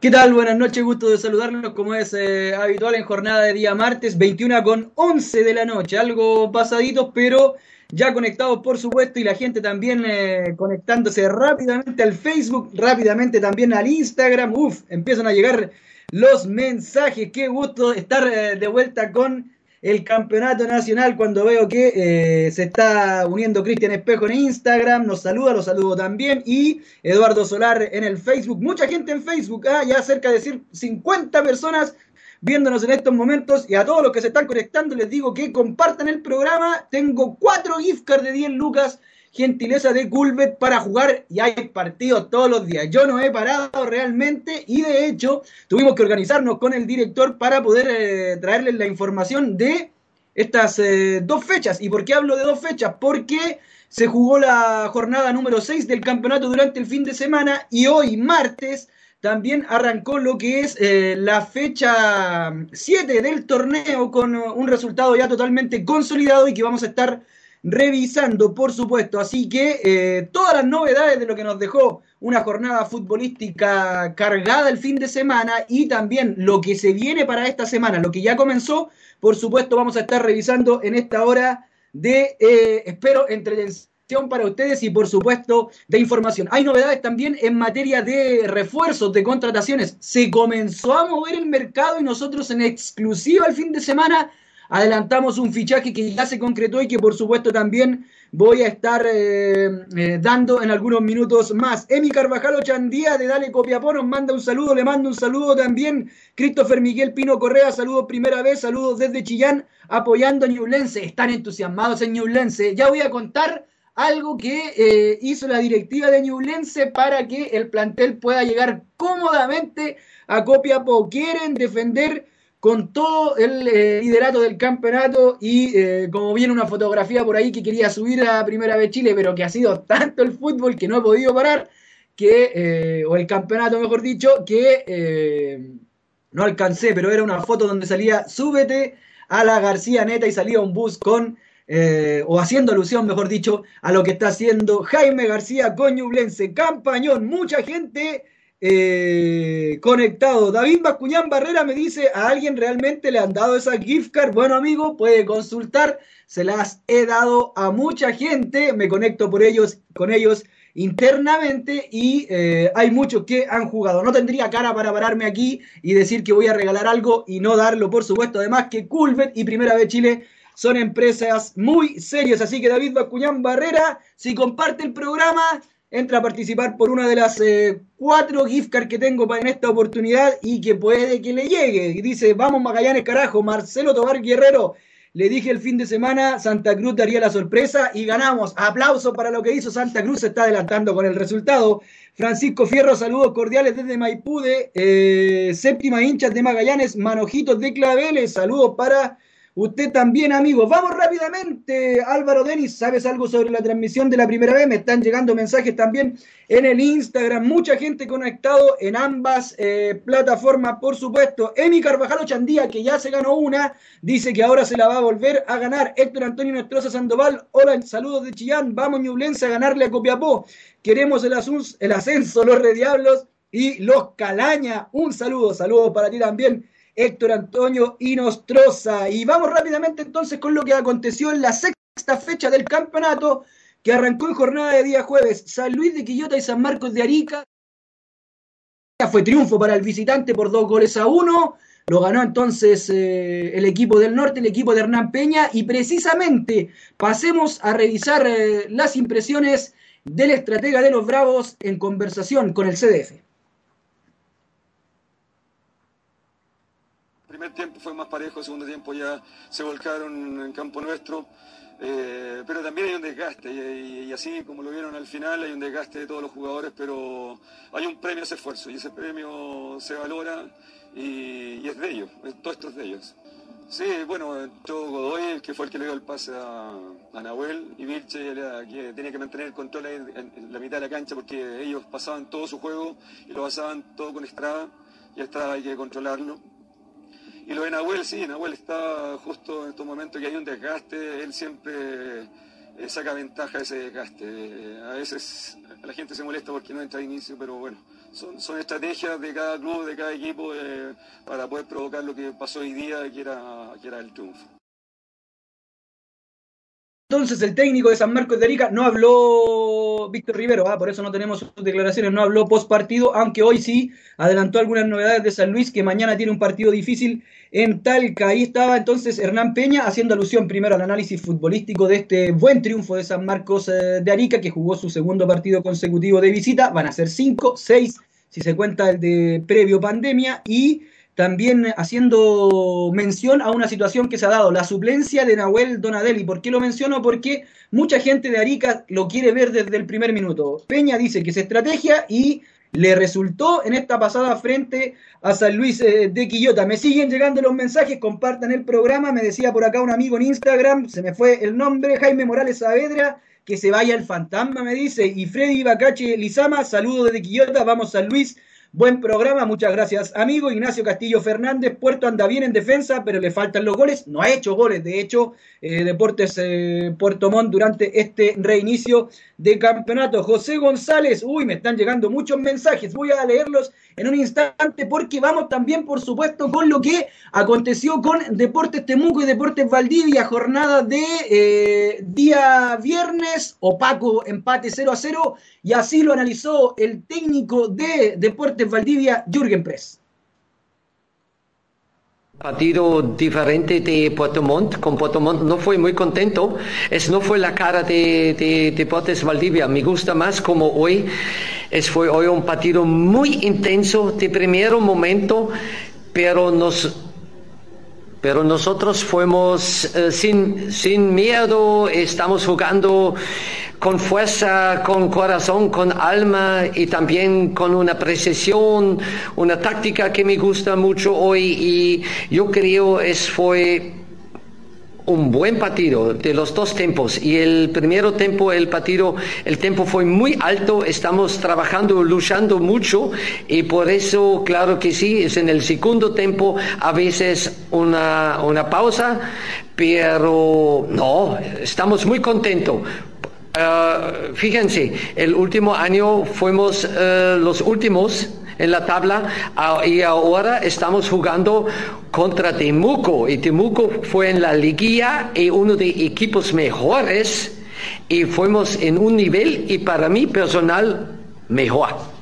¿Qué tal? Buenas noches, gusto de saludarlos como es eh, habitual en jornada de día martes, 21 con 11 de la noche, algo pasaditos, pero ya conectados por supuesto y la gente también eh, conectándose rápidamente al Facebook, rápidamente también al Instagram, uf, empiezan a llegar los mensajes, qué gusto estar eh, de vuelta con el campeonato nacional cuando veo que eh, se está uniendo Cristian Espejo en Instagram, nos saluda, los saludo también, y Eduardo Solar en el Facebook, mucha gente en Facebook, ¿ah? ya cerca de 50 personas viéndonos en estos momentos, y a todos los que se están conectando les digo que compartan el programa, tengo cuatro gift cards de 10 lucas, gentileza de Culbet para jugar y hay partidos todos los días. Yo no he parado realmente y de hecho tuvimos que organizarnos con el director para poder eh, traerles la información de estas eh, dos fechas. ¿Y por qué hablo de dos fechas? Porque se jugó la jornada número 6 del campeonato durante el fin de semana y hoy martes también arrancó lo que es eh, la fecha 7 del torneo con un resultado ya totalmente consolidado y que vamos a estar revisando, por supuesto. Así que eh, todas las novedades de lo que nos dejó una jornada futbolística cargada el fin de semana y también lo que se viene para esta semana, lo que ya comenzó, por supuesto vamos a estar revisando en esta hora de, eh, espero, entretención para ustedes y por supuesto de información. Hay novedades también en materia de refuerzos, de contrataciones. Se comenzó a mover el mercado y nosotros en exclusiva el fin de semana adelantamos un fichaje que ya se concretó y que por supuesto también voy a estar eh, eh, dando en algunos minutos más. Emi Carvajal Ochandía de Dale Copiapó nos manda un saludo, le mando un saludo también. Christopher Miguel Pino Correa, saludos primera vez, saludos desde Chillán, apoyando a Ñublense. Están entusiasmados en Ñublense. Ya voy a contar algo que eh, hizo la directiva de Ñublense para que el plantel pueda llegar cómodamente a Copiapó. Quieren defender con todo el eh, liderato del campeonato y eh, como viene una fotografía por ahí que quería subir a Primera vez Chile, pero que ha sido tanto el fútbol que no he podido parar, que, eh, o el campeonato mejor dicho, que no alcancé, pero era una foto donde salía súbete a la García Neta y salía un bus con, o haciendo alusión mejor dicho, a lo que está haciendo Jaime García Coñublense, campañón, mucha gente eh, conectado. David Bascuñán Barrera me dice, ¿a alguien realmente le han dado esa gift card? Bueno, amigo, puede consultar. Se las he dado a mucha gente. Me conecto por ellos, con ellos internamente y eh, hay muchos que han jugado. No tendría cara para pararme aquí y decir que voy a regalar algo y no darlo, por supuesto. Además que Culvet y Primera vez Chile son empresas muy serias. Así que David Bascuñán Barrera, si comparte el programa, entra a participar por una de las eh, cuatro gift cards que tengo en esta oportunidad y que puede que le llegue. Y dice, vamos Magallanes, carajo, Marcelo Tobar Guerrero. Le dije el fin de semana, Santa Cruz daría la sorpresa y ganamos. Aplauso para lo que hizo Santa Cruz, se está adelantando con el resultado. Francisco Fierro, saludos cordiales desde Maipú de eh, séptima hinchas de Magallanes, Manojitos de Claveles, saludos para Usted también, amigo. Vamos rápidamente. Álvaro Denis, ¿sabes algo sobre la transmisión de la primera vez? Me están llegando mensajes también en el Instagram. Mucha gente conectado en ambas eh, plataformas, por supuesto. Emi Carvajal Chandía, que ya se ganó una, dice que ahora se la va a volver a ganar. Héctor Antonio Nostroza Sandoval, hola, saludos de Chillán. Vamos, Ñublense, a ganarle a Copiapó. Queremos el, el ascenso, los Rediablos y los Calaña. Un saludo, saludos para ti también. Héctor Antonio Inostroza. Y vamos rápidamente entonces con lo que aconteció en la sexta fecha del campeonato que arrancó en jornada de día jueves. San Luis de Quillota y San Marcos de Arica. Fue triunfo para el visitante por dos goles a uno. Lo ganó entonces eh, el equipo del norte, el equipo de Hernán Peña. Y precisamente pasemos a revisar eh, las impresiones del estratega de los Bravos en conversación con el CDF. Primer tiempo fue más parejo, el segundo tiempo ya se volcaron en campo nuestro. Eh, pero también hay un desgaste y, así como lo vieron al final hay un desgaste de todos los jugadores, pero hay un premio a ese esfuerzo y ese premio se valora y, es de ellos, todo esto es de ellos. Sí, bueno, entró Godoy, que fue el que le dio el pase a, Nahuel, y Vilche, que tenía que mantener el control en, en, la mitad de la cancha porque ellos pasaban todo su juego y lo pasaban todo con Estrada, y Estrada hay que controlarlo. Y lo de Nahuel, sí, Nahuel está justo en estos momentos que hay un desgaste, él siempre eh, saca ventaja de ese desgaste. Eh, a veces la gente se molesta porque no entra a inicio, pero bueno, son, estrategias de cada club, de cada equipo eh, para poder provocar lo que pasó hoy día, que era, que era el triunfo. Entonces el técnico de San Marcos de Arica no habló Víctor Rivero, ah, por eso no tenemos sus declaraciones, no habló post partido, aunque hoy sí adelantó algunas novedades de San Luis, que mañana tiene un partido difícil en Talca. Ahí estaba entonces Hernán Peña haciendo alusión primero al análisis futbolístico de este buen triunfo de San Marcos eh, de Arica, que jugó su segundo partido consecutivo de visita. Van a ser cinco, seis, si se cuenta el de previo pandemia, y también haciendo mención a una situación que se ha dado, la suplencia de Nahuel Donadelli. ¿Por qué lo menciono? Porque mucha gente de Arica lo quiere ver desde el primer minuto. Peña dice que es estrategia y le resultó en esta pasada frente a San Luis eh, de Quillota. Me siguen llegando los mensajes, compartan el programa. Me decía por acá un amigo en Instagram, se me fue el nombre, Jaime Morales Saavedra, que se vaya el fantasma, me dice. Y Freddy Bacache Lizama, saludo desde Quillota, vamos San Luis. Buen programa, muchas gracias, amigo. Ignacio Castillo Fernández, Puerto anda bien en defensa, pero le faltan los goles. No ha hecho goles, de hecho, eh, Deportes eh, Puerto Montt durante este reinicio de campeonato. José González, uy, me están llegando muchos mensajes, voy a leerlos en un instante porque vamos también, por supuesto, con lo que aconteció con Deportes Temuco y Deportes Valdivia, jornada de eh, día viernes, opaco empate 0 a 0, y así lo analizó el técnico de Deportes Valdivia, Jürgen Press. Partido diferente de Puerto Montt, con Puerto Montt no fue muy contento, es no fue la cara de, de Deportes Valdivia, me gusta más como hoy, es fue hoy un partido muy intenso de primer momento, pero nos pero nosotros fuimos eh, sin, sin miedo, estamos jugando con fuerza, con corazón, con alma y también con una precisión, una táctica que me gusta mucho hoy y yo creo es fue un buen partido de los dos tiempos. Y el primero tiempo el partido el tiempo fue muy alto. Estamos trabajando luchando mucho y por eso claro que sí es en el segundo tiempo a veces una, una pausa pero no estamos muy contentos Uh, fíjense, el último año fuimos uh, los últimos en la tabla uh, y ahora estamos jugando contra Temuco y Temuco fue en la liguilla y uno de equipos mejores y fuimos en un nivel y para mí personal mejor.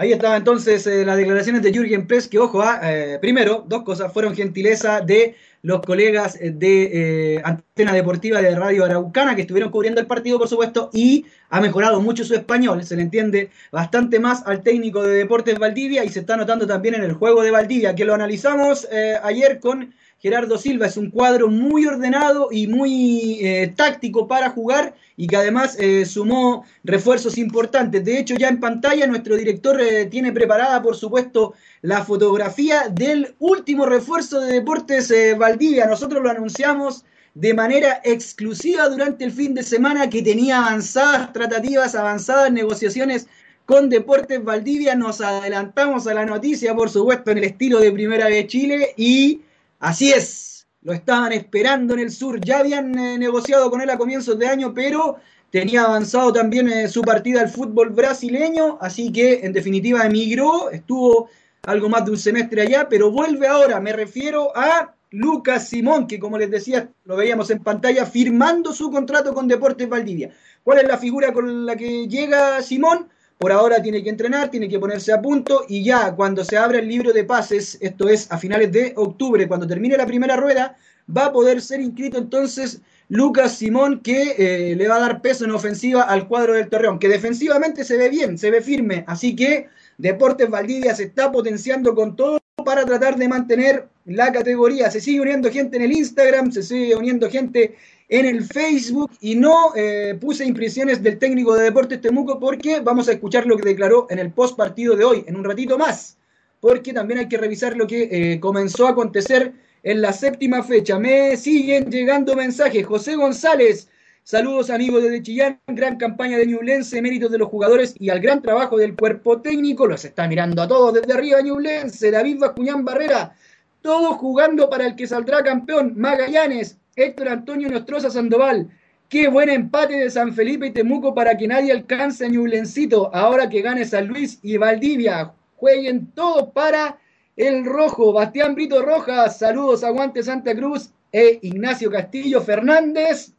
Ahí estaba entonces eh, las declaraciones de Jürgen Press, que ojo, ah, eh, primero, dos cosas, fueron gentileza de los colegas de eh, Antena Deportiva de Radio Araucana que estuvieron cubriendo el partido, por supuesto, y ha mejorado mucho su español, se le entiende bastante más al técnico de Deportes Valdivia y se está notando también en el juego de Valdivia, que lo analizamos eh, ayer con Gerardo Silva. Es un cuadro muy ordenado y muy eh, táctico para jugar y que además eh, sumó refuerzos importantes. De hecho, ya en pantalla nuestro director eh, tiene preparada, por supuesto, la fotografía del último refuerzo de Deportes Valdivia. Nosotros lo anunciamos de manera exclusiva durante el fin de semana que tenía avanzadas tratativas, avanzadas negociaciones con Deportes Valdivia. Nos adelantamos a la noticia, por supuesto, en el estilo de Primera de Chile y Así es, lo estaban esperando en el sur, ya habían eh, negociado con él a comienzos de año, pero tenía avanzado también eh, su partida al fútbol brasileño, así que en definitiva emigró, estuvo algo más de un semestre allá, pero vuelve ahora, me refiero a Lucas Simón, que como les decía, lo veíamos en pantalla, firmando su contrato con Deportes Valdivia. ¿Cuál es la figura con la que llega Simón? Por ahora tiene que entrenar, tiene que ponerse a punto y ya cuando se abra el libro de pases, esto es a finales de octubre, cuando termine la primera rueda, va a poder ser inscrito entonces Lucas Simón que eh, le va a dar peso en ofensiva al cuadro del Torreón, que defensivamente se ve bien, se ve firme, así que Deportes Valdivia se está potenciando con todo para tratar de mantener la categoría. Se sigue uniendo gente en el Instagram, se sigue uniendo gente en el Facebook y no eh, puse impresiones del técnico de Deportes Temuco porque vamos a escuchar lo que declaró en el post partido de hoy, en un ratito más, porque también hay que revisar lo que eh, comenzó a acontecer en la séptima fecha. Me siguen llegando mensajes. José González, saludos amigos de Chillán, gran campaña de Ñublense, méritos de los jugadores y al gran trabajo del cuerpo técnico. Los está mirando a todos desde arriba Ñublense, David Bascuñán Barrera, todos jugando para el que saldrá campeón. Magallanes, Héctor Antonio Nostroza Sandoval, Qué buen empate de San Felipe y Temuco para que nadie alcance a Ñublencito. Ahora que gane San Luis y Valdivia. Jueguen todos para el rojo. Bastián Brito Rojas. Saludos, aguante Santa Cruz. E Ignacio Castillo Fernández.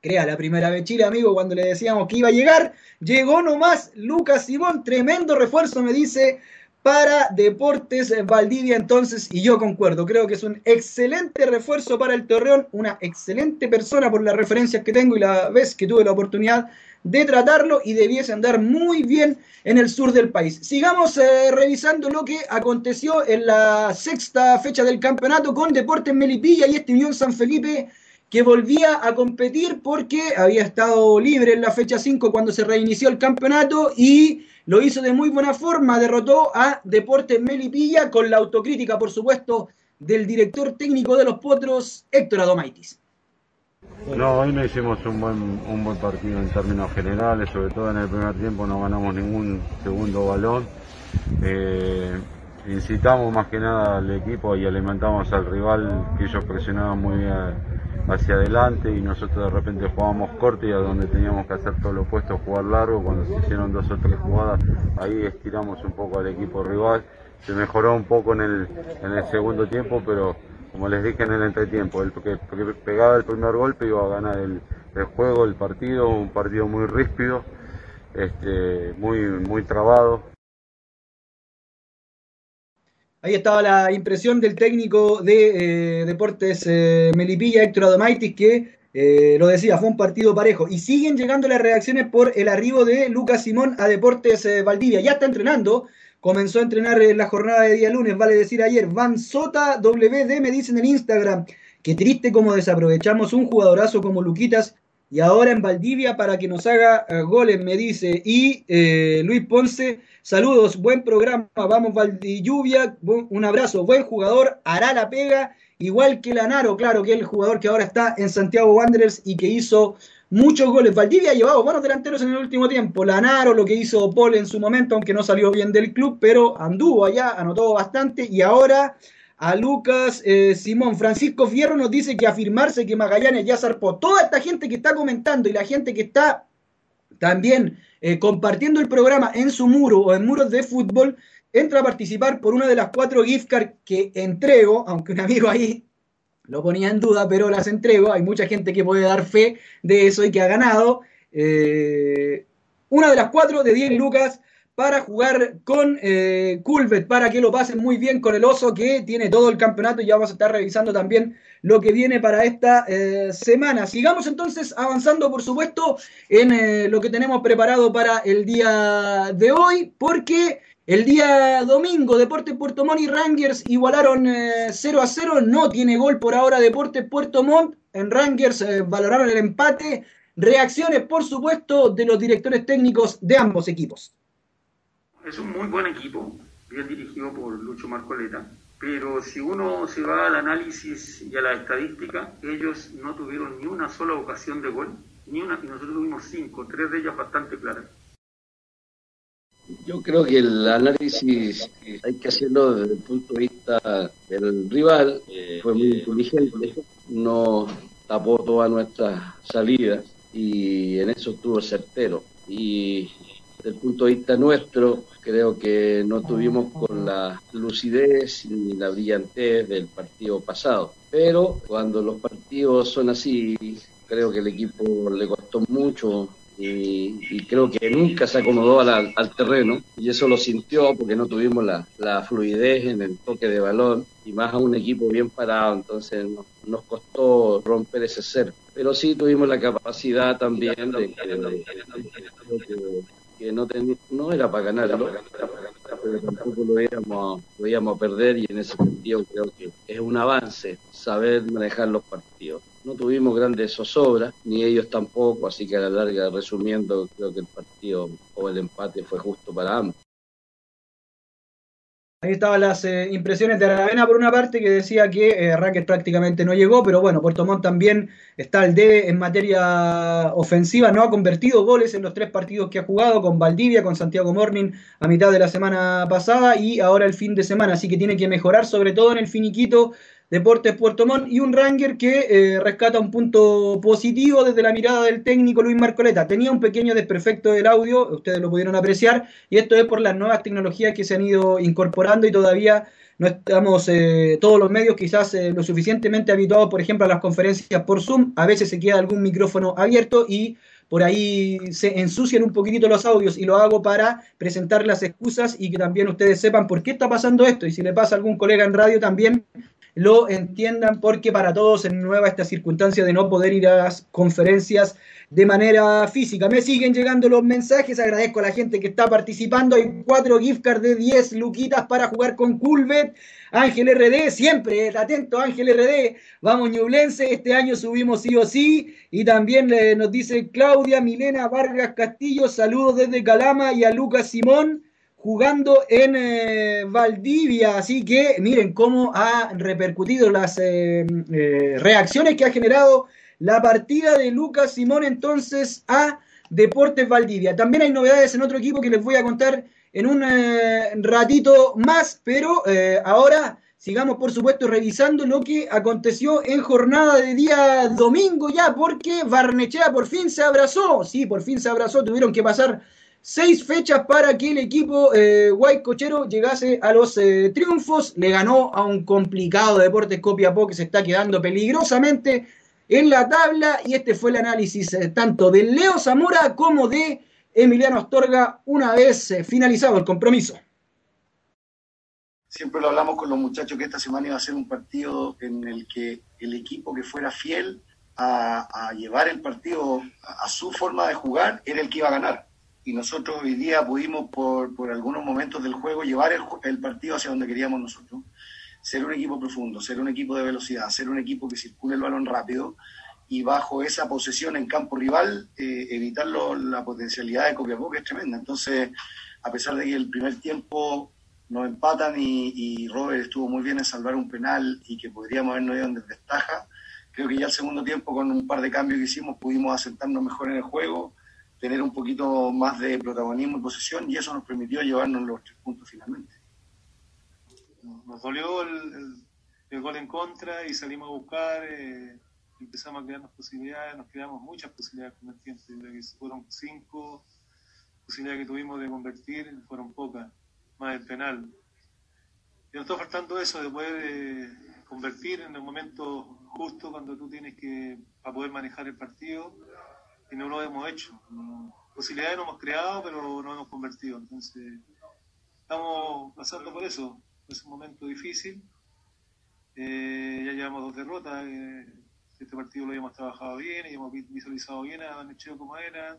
Crea la primera vez Chile, amigo, cuando le decíamos que iba a llegar. Llegó nomás Lucas Simón. Tremendo refuerzo, me dice para Deportes Valdivia entonces, y yo concuerdo, creo que es un excelente refuerzo para el Torreón, una excelente persona por las referencias que tengo y la vez que tuve la oportunidad de tratarlo y debiese andar muy bien en el sur del país. Sigamos eh, revisando lo que aconteció en la sexta fecha del campeonato con Deportes Melipilla y este Unión San Felipe que volvía a competir porque había estado libre en la fecha 5 cuando se reinició el campeonato y lo hizo de muy buena forma, derrotó a Deportes Melipilla con la autocrítica, por supuesto, del director técnico de los Potros, Héctor Adomaitis. No, hoy no hicimos un buen, un buen partido en términos generales, sobre todo en el primer tiempo no ganamos ningún segundo balón. Eh, incitamos más que nada al equipo y alimentamos al rival que ellos presionaban muy bien hacia adelante y nosotros de repente jugábamos corto y a donde teníamos que hacer todo lo opuesto, jugar largo, cuando se hicieron dos o tres jugadas, ahí estiramos un poco al equipo rival, se mejoró un poco en el, en el segundo tiempo, pero como les dije en el entretiempo, el que pegaba el primer golpe iba a ganar el, el juego, el partido, un partido muy ríspido, este, muy, muy trabado. Ahí estaba la impresión del técnico de eh, Deportes eh, Melipilla, Héctor Adomaitis, que eh, lo decía, fue un partido parejo. Y siguen llegando las reacciones por el arribo de Lucas Simón a Deportes Valdivia. Ya está entrenando, comenzó a entrenar en la jornada de día lunes, vale decir ayer. Van Sota WD me dice en el Instagram. Qué triste como desaprovechamos un jugadorazo como Luquitas y ahora en Valdivia para que nos haga goles, me dice. Y Luis Ponce Saludos, buen programa, vamos Valdilluvia, un abrazo, buen jugador, hará la pega, igual que Lanaro, claro que es el jugador que ahora está en Santiago Wanderers y que hizo muchos goles. Valdivia ha llevado buenos delanteros en el último tiempo. Lanaro, lo que hizo Paul en su momento, aunque no salió bien del club, pero anduvo allá, anotó bastante. Y ahora a Lucas eh, Simón. Francisco Fierro nos dice que afirmarse que Magallanes ya zarpó. Toda esta gente que está comentando y la gente que está también eh, compartiendo el programa en su muro o en muros de fútbol, entra a participar por una de las cuatro gift cards que entrego, aunque un amigo ahí lo ponía en duda, pero las entrego. Hay mucha gente que puede dar fe de eso y que ha ganado. Eh, una de las cuatro de 10 lucas para jugar con eh, para que lo pasen muy bien con el oso que tiene todo el campeonato y ya vamos a estar revisando también lo que viene para esta eh, semana. Sigamos entonces avanzando, por supuesto, en eh, lo que tenemos preparado para el día de hoy, porque el día domingo Deportes Puerto Montt y Rangers igualaron 0 a 0, no tiene gol por ahora Deportes Puerto Montt, en Rangers valoraron el empate. Reacciones, por supuesto, de los directores técnicos de ambos equipos es un muy buen equipo, bien dirigido por Lucho Marcoleta, pero si uno se va al análisis y a la estadística, ellos no tuvieron ni una sola ocasión de gol, ni una, y nosotros tuvimos cinco, tres de ellas bastante claras. Yo creo que el análisis hay que hacerlo desde el punto de vista del rival, fue muy inteligente, no tapó todas nuestras salidas y en eso estuvo certero. Y desde el punto de vista nuestro, creo que no tuvimos con la lucidez ni la brillantez del partido pasado. Pero cuando los partidos son así, creo que el equipo le costó mucho y, creo que nunca se acomodó al, terreno y eso lo sintió porque no tuvimos la, fluidez en el toque de balón y más a un equipo bien parado, entonces nos, nos costó romper ese ser. Pero sí tuvimos la capacidad también de, de, que no, no era para ganar, pero tampoco lo íbamos, lo íbamos a perder y en ese sentido creo que es un avance saber manejar los partidos. No tuvimos grandes zozobras, ni ellos tampoco, así que a la larga, resumiendo, creo que el partido o el empate fue justo para ambos. Ahí estaban las eh, impresiones de Aravena por una parte que decía que eh, prácticamente no llegó, pero bueno, Puerto Montt también está al debe en materia ofensiva, no ha convertido goles en los tres partidos que ha jugado con Valdivia, con Santiago Morning a mitad de la semana pasada y ahora el fin de semana, así que tiene que mejorar sobre todo en el finiquito Deportes Puerto Montt y un Ranger que eh, rescata un punto positivo desde la mirada del técnico Luis Marcoleta. Tenía un pequeño desperfecto del audio, ustedes lo pudieron apreciar, y esto es por las nuevas tecnologías que se han ido incorporando y todavía no estamos eh, todos los medios quizás eh, lo suficientemente habituados, por ejemplo, a las conferencias por Zoom. A veces se queda algún micrófono abierto y por ahí se ensucian un poquitito los audios y lo hago para presentar las excusas y que también ustedes sepan por qué está pasando esto y si le pasa a algún colega en radio también lo entiendan porque para todos es nueva esta circunstancia de no poder ir a las conferencias de manera física. Me siguen llegando los mensajes, agradezco a la gente que está participando. Hay cuatro gift cards de 10 luquitas para jugar con Culvet. Ángel RD, siempre atento Ángel RD. Vamos Ñublense, este año subimos sí o sí. Y también eh, nos dice Claudia Milena Vargas Castillo, saludos desde Calama y a Lucas Simón jugando en eh, Valdivia. Así que miren cómo ha repercutido las eh, eh, reacciones que ha generado la partida de Lucas Simón entonces a Deportes Valdivia. También hay novedades en otro equipo que les voy a contar en un ratito más, pero ahora sigamos por supuesto revisando lo que aconteció en jornada de día domingo ya, porque Barnechea por fin se abrazó, sí, por fin se abrazó, tuvieron que pasar seis fechas para que el equipo eh, Cochero llegase a los eh, triunfos. Le ganó a un complicado Deportes Copiapó que se está quedando peligrosamente en la tabla. Y este fue el análisis eh, tanto de Leo Zamora como de Emiliano Astorga una vez eh, finalizado el compromiso. Siempre lo hablamos con los muchachos que esta semana iba a ser un partido en el que el equipo que fuera fiel a, llevar el partido a su forma de jugar era el que iba a ganar y nosotros hoy día pudimos por, por algunos momentos del juego llevar el, partido hacia donde queríamos nosotros. Ser un equipo profundo, ser un equipo de velocidad, ser un equipo que circule el balón rápido y bajo esa posesión en campo rival eh, evitar la potencialidad de Copiapó que es tremenda. Entonces, a pesar de que el primer tiempo nos empatan y, y Robert estuvo muy bien en salvar un penal y que podríamos habernos ido en desventaja, creo que ya el segundo tiempo con un par de cambios que hicimos pudimos asentarnos mejor en el juego tener un poquito más de protagonismo y posesión y eso nos permitió llevarnos los tres puntos finalmente. Nos dolió el, gol en contra y salimos a buscar, eh, empezamos a crearnos posibilidades, nos creamos muchas posibilidades con el tiempo, fueron cinco posibilidades que tuvimos de convertir, fueron pocas, más el penal. Y nos está faltando eso de poder convertir en el momento justo cuando tú tienes que, para poder manejar el partido y no lo hemos hecho. Posibilidades no hemos creado, pero no hemos convertido. Entonces, estamos pasando por eso. Es un momento difícil. Eh, ya llevamos dos derrotas. Eh, este partido lo habíamos trabajado bien y hemos visualizado bien a Necheo como era.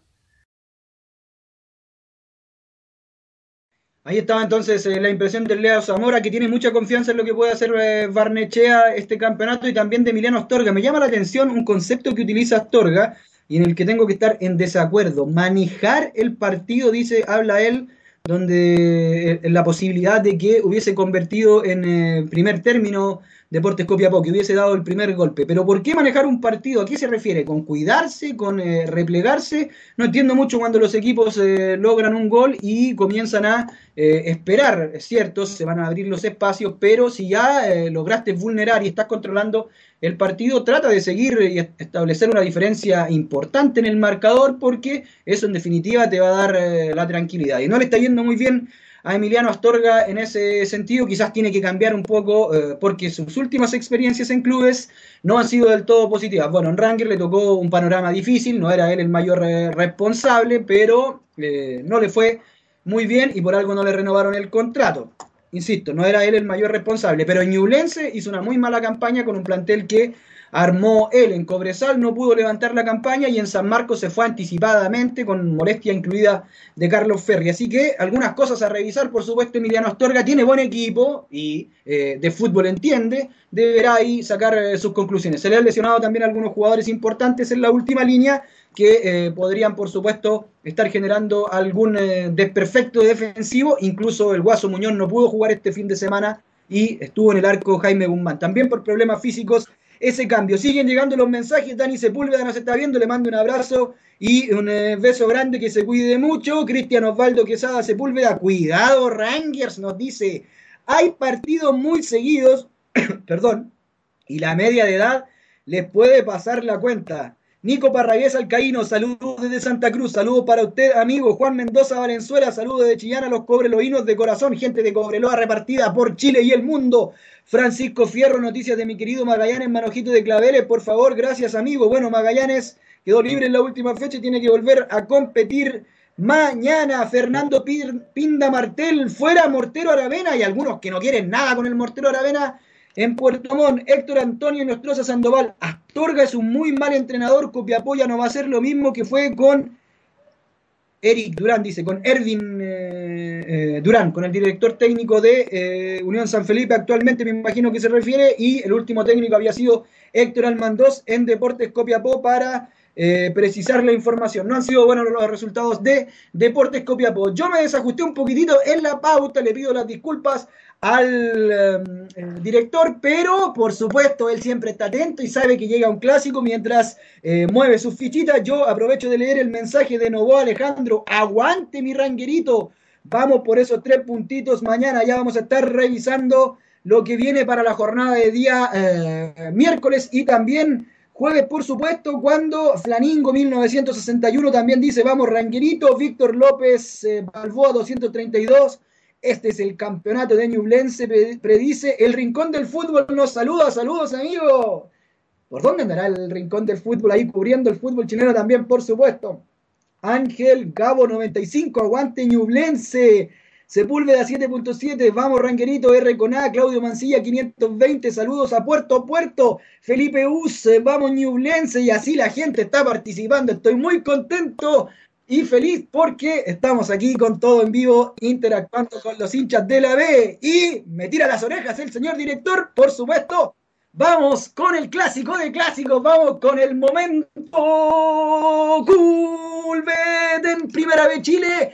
Ahí estaba entonces eh, la impresión de Leo Zamora, que tiene mucha confianza en lo que puede hacer eh, Barnechea este campeonato y también de Emiliano Astorga. Me llama la atención un concepto que utiliza Astorga, y en el que tengo que estar en desacuerdo. Manejar el partido, dice, habla él, donde eh, la posibilidad de que hubiese convertido en eh, primer término Deportes Copiapó, que hubiese dado el primer golpe. Pero ¿por qué manejar un partido? ¿A qué se refiere? ¿Con cuidarse? ¿Con eh, replegarse? No entiendo mucho cuando los equipos logran un gol y comienzan a esperar, es cierto, se van a abrir los espacios, pero si ya lograste vulnerar y estás controlando el partido trata de seguir y establecer una diferencia importante en el marcador porque eso en definitiva te va a dar eh, la tranquilidad. Y no le está yendo muy bien a Emiliano Astorga en ese sentido, quizás tiene que cambiar un poco eh, porque sus últimas experiencias en clubes no han sido del todo positivas. Bueno, en Ranger le tocó un panorama difícil, no era él el mayor eh, responsable, pero no le fue muy bien y por algo no le renovaron el contrato insisto, no era él el mayor responsable, pero Ñublense hizo una muy mala campaña con un plantel que armó él. En Cobresal no pudo levantar la campaña y en San Marcos se fue anticipadamente con molestia incluida de Carlos Ferri. Así que algunas cosas a revisar, por supuesto, Emiliano Astorga tiene buen equipo y eh, de fútbol entiende, deberá ahí sacar eh, sus conclusiones. Se le han lesionado también algunos jugadores importantes en la última línea que eh, podrían, por supuesto, estar generando algún desperfecto defensivo. Incluso el Guaso Muñoz no pudo jugar este fin de semana y estuvo en el arco Jaime Guzmán. También por problemas físicos ese cambio. Siguen llegando los mensajes. Dani Sepúlveda nos está viendo. Le mando un abrazo y un eh, beso grande. Que se cuide mucho. Cristian Osvaldo Quesada Sepúlveda. Cuidado, Rangers nos dice. Hay partidos muy seguidos. perdón. y la media de edad les puede pasar la cuenta. Nico Parragués Alcaíno, saludos desde Santa Cruz, saludos para usted, amigo Juan Mendoza Valenzuela, saludos desde Chillana, los cobreloinos de corazón, gente de Cobreloa repartida por Chile y el mundo. Francisco Fierro, noticias de mi querido Magallanes, Manojito de Claveles, por favor, gracias, amigo. Bueno, Magallanes quedó libre en la última fecha y tiene que volver a competir mañana. Fernando Pinda Martel, fuera Mortero Aravena, y algunos que no quieren nada con el Mortero Aravena en Puerto Montt, Héctor Antonio Nostroza Sandoval. Astorga es un muy mal entrenador. Copiapoya no va a ser lo mismo que fue con Eric Durán, dice, con Ervin eh, eh, Durán, con el director técnico de eh, Unión San Felipe. Actualmente me imagino que se refiere. Y el último técnico había sido Héctor Almandós en Deportes Copiapó para precisar la información. No han sido buenos los resultados de Deportes Copiapó. Yo me desajusté un poquitito en la pauta, le pido las disculpas al em, director, pero por supuesto él siempre está atento y sabe que llega un clásico mientras eh, mueve sus fichitas. Yo aprovecho de leer el mensaje de Novoa Alejandro, aguante mi ranguerito, vamos por esos tres puntitos mañana, ya vamos a estar revisando lo que viene para la jornada de día eh, miércoles y también jueves, por supuesto, cuando Flaningo 1961 también dice, vamos ranguerito, Víctor López eh, Balboa 232. Este es el campeonato de Ñublense, predice. El Rincón del Fútbol nos saluda. Saludos, amigo. ¿Por dónde andará el Rincón del Fútbol? Ahí cubriendo el fútbol chileno también, por supuesto. Ángel Gabo 95, aguante Ñublense. Sepúlveda 7.7, vamos Ranquerito, R con A, Claudio Mancilla 520, saludos a Puerto Puerto, Felipe Us, vamos Ñublense y así la gente está participando, estoy muy contento y feliz porque estamos aquí con todo en vivo, interactuando con los hinchas de la B. Y me tira las orejas el señor director, por supuesto. Vamos con el clásico de clásicos, vamos con el momento Culbet en Primera B Chile,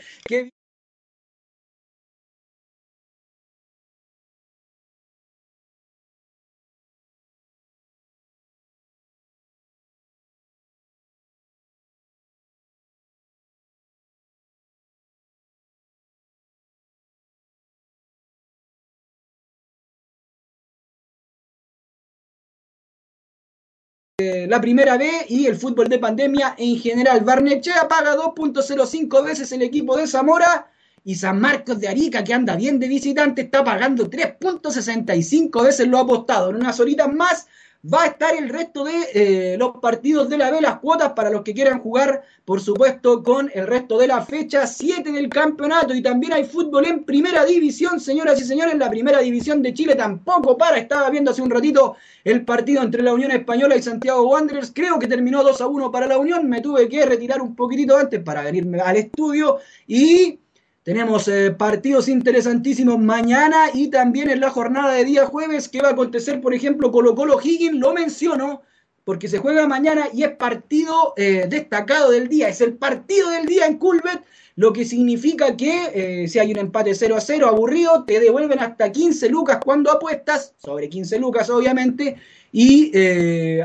la primera B y el fútbol de pandemia en general. Barnechea paga 2.05 veces el equipo de Zamora y San Marcos de Arica, que anda bien de visitante, está pagando 3.65 veces lo apostado. En unas horitas más va a estar el resto de eh, los partidos de la B, las cuotas para los que quieran jugar, por supuesto, con el resto de la fecha 7 del campeonato. Y también hay fútbol en primera división, señoras y señores. La primera división de Chile tampoco para. Estaba viendo hace un ratito el partido entre la Unión Española y Santiago Wanderers. Creo que terminó 2 a 1 para la Unión. Me tuve que retirar un poquitito antes para venirme al estudio. Y tenemos eh, partidos interesantísimos mañana y también en la jornada de día jueves que va a acontecer, por ejemplo, Colo Colo Higgins, lo menciono porque se juega mañana y es partido eh, destacado del día, es el partido del día en Culbet, lo que significa que eh, si hay un empate 0 a 0 aburrido, te devuelven hasta 15 lucas cuando apuestas, sobre 15 lucas obviamente, y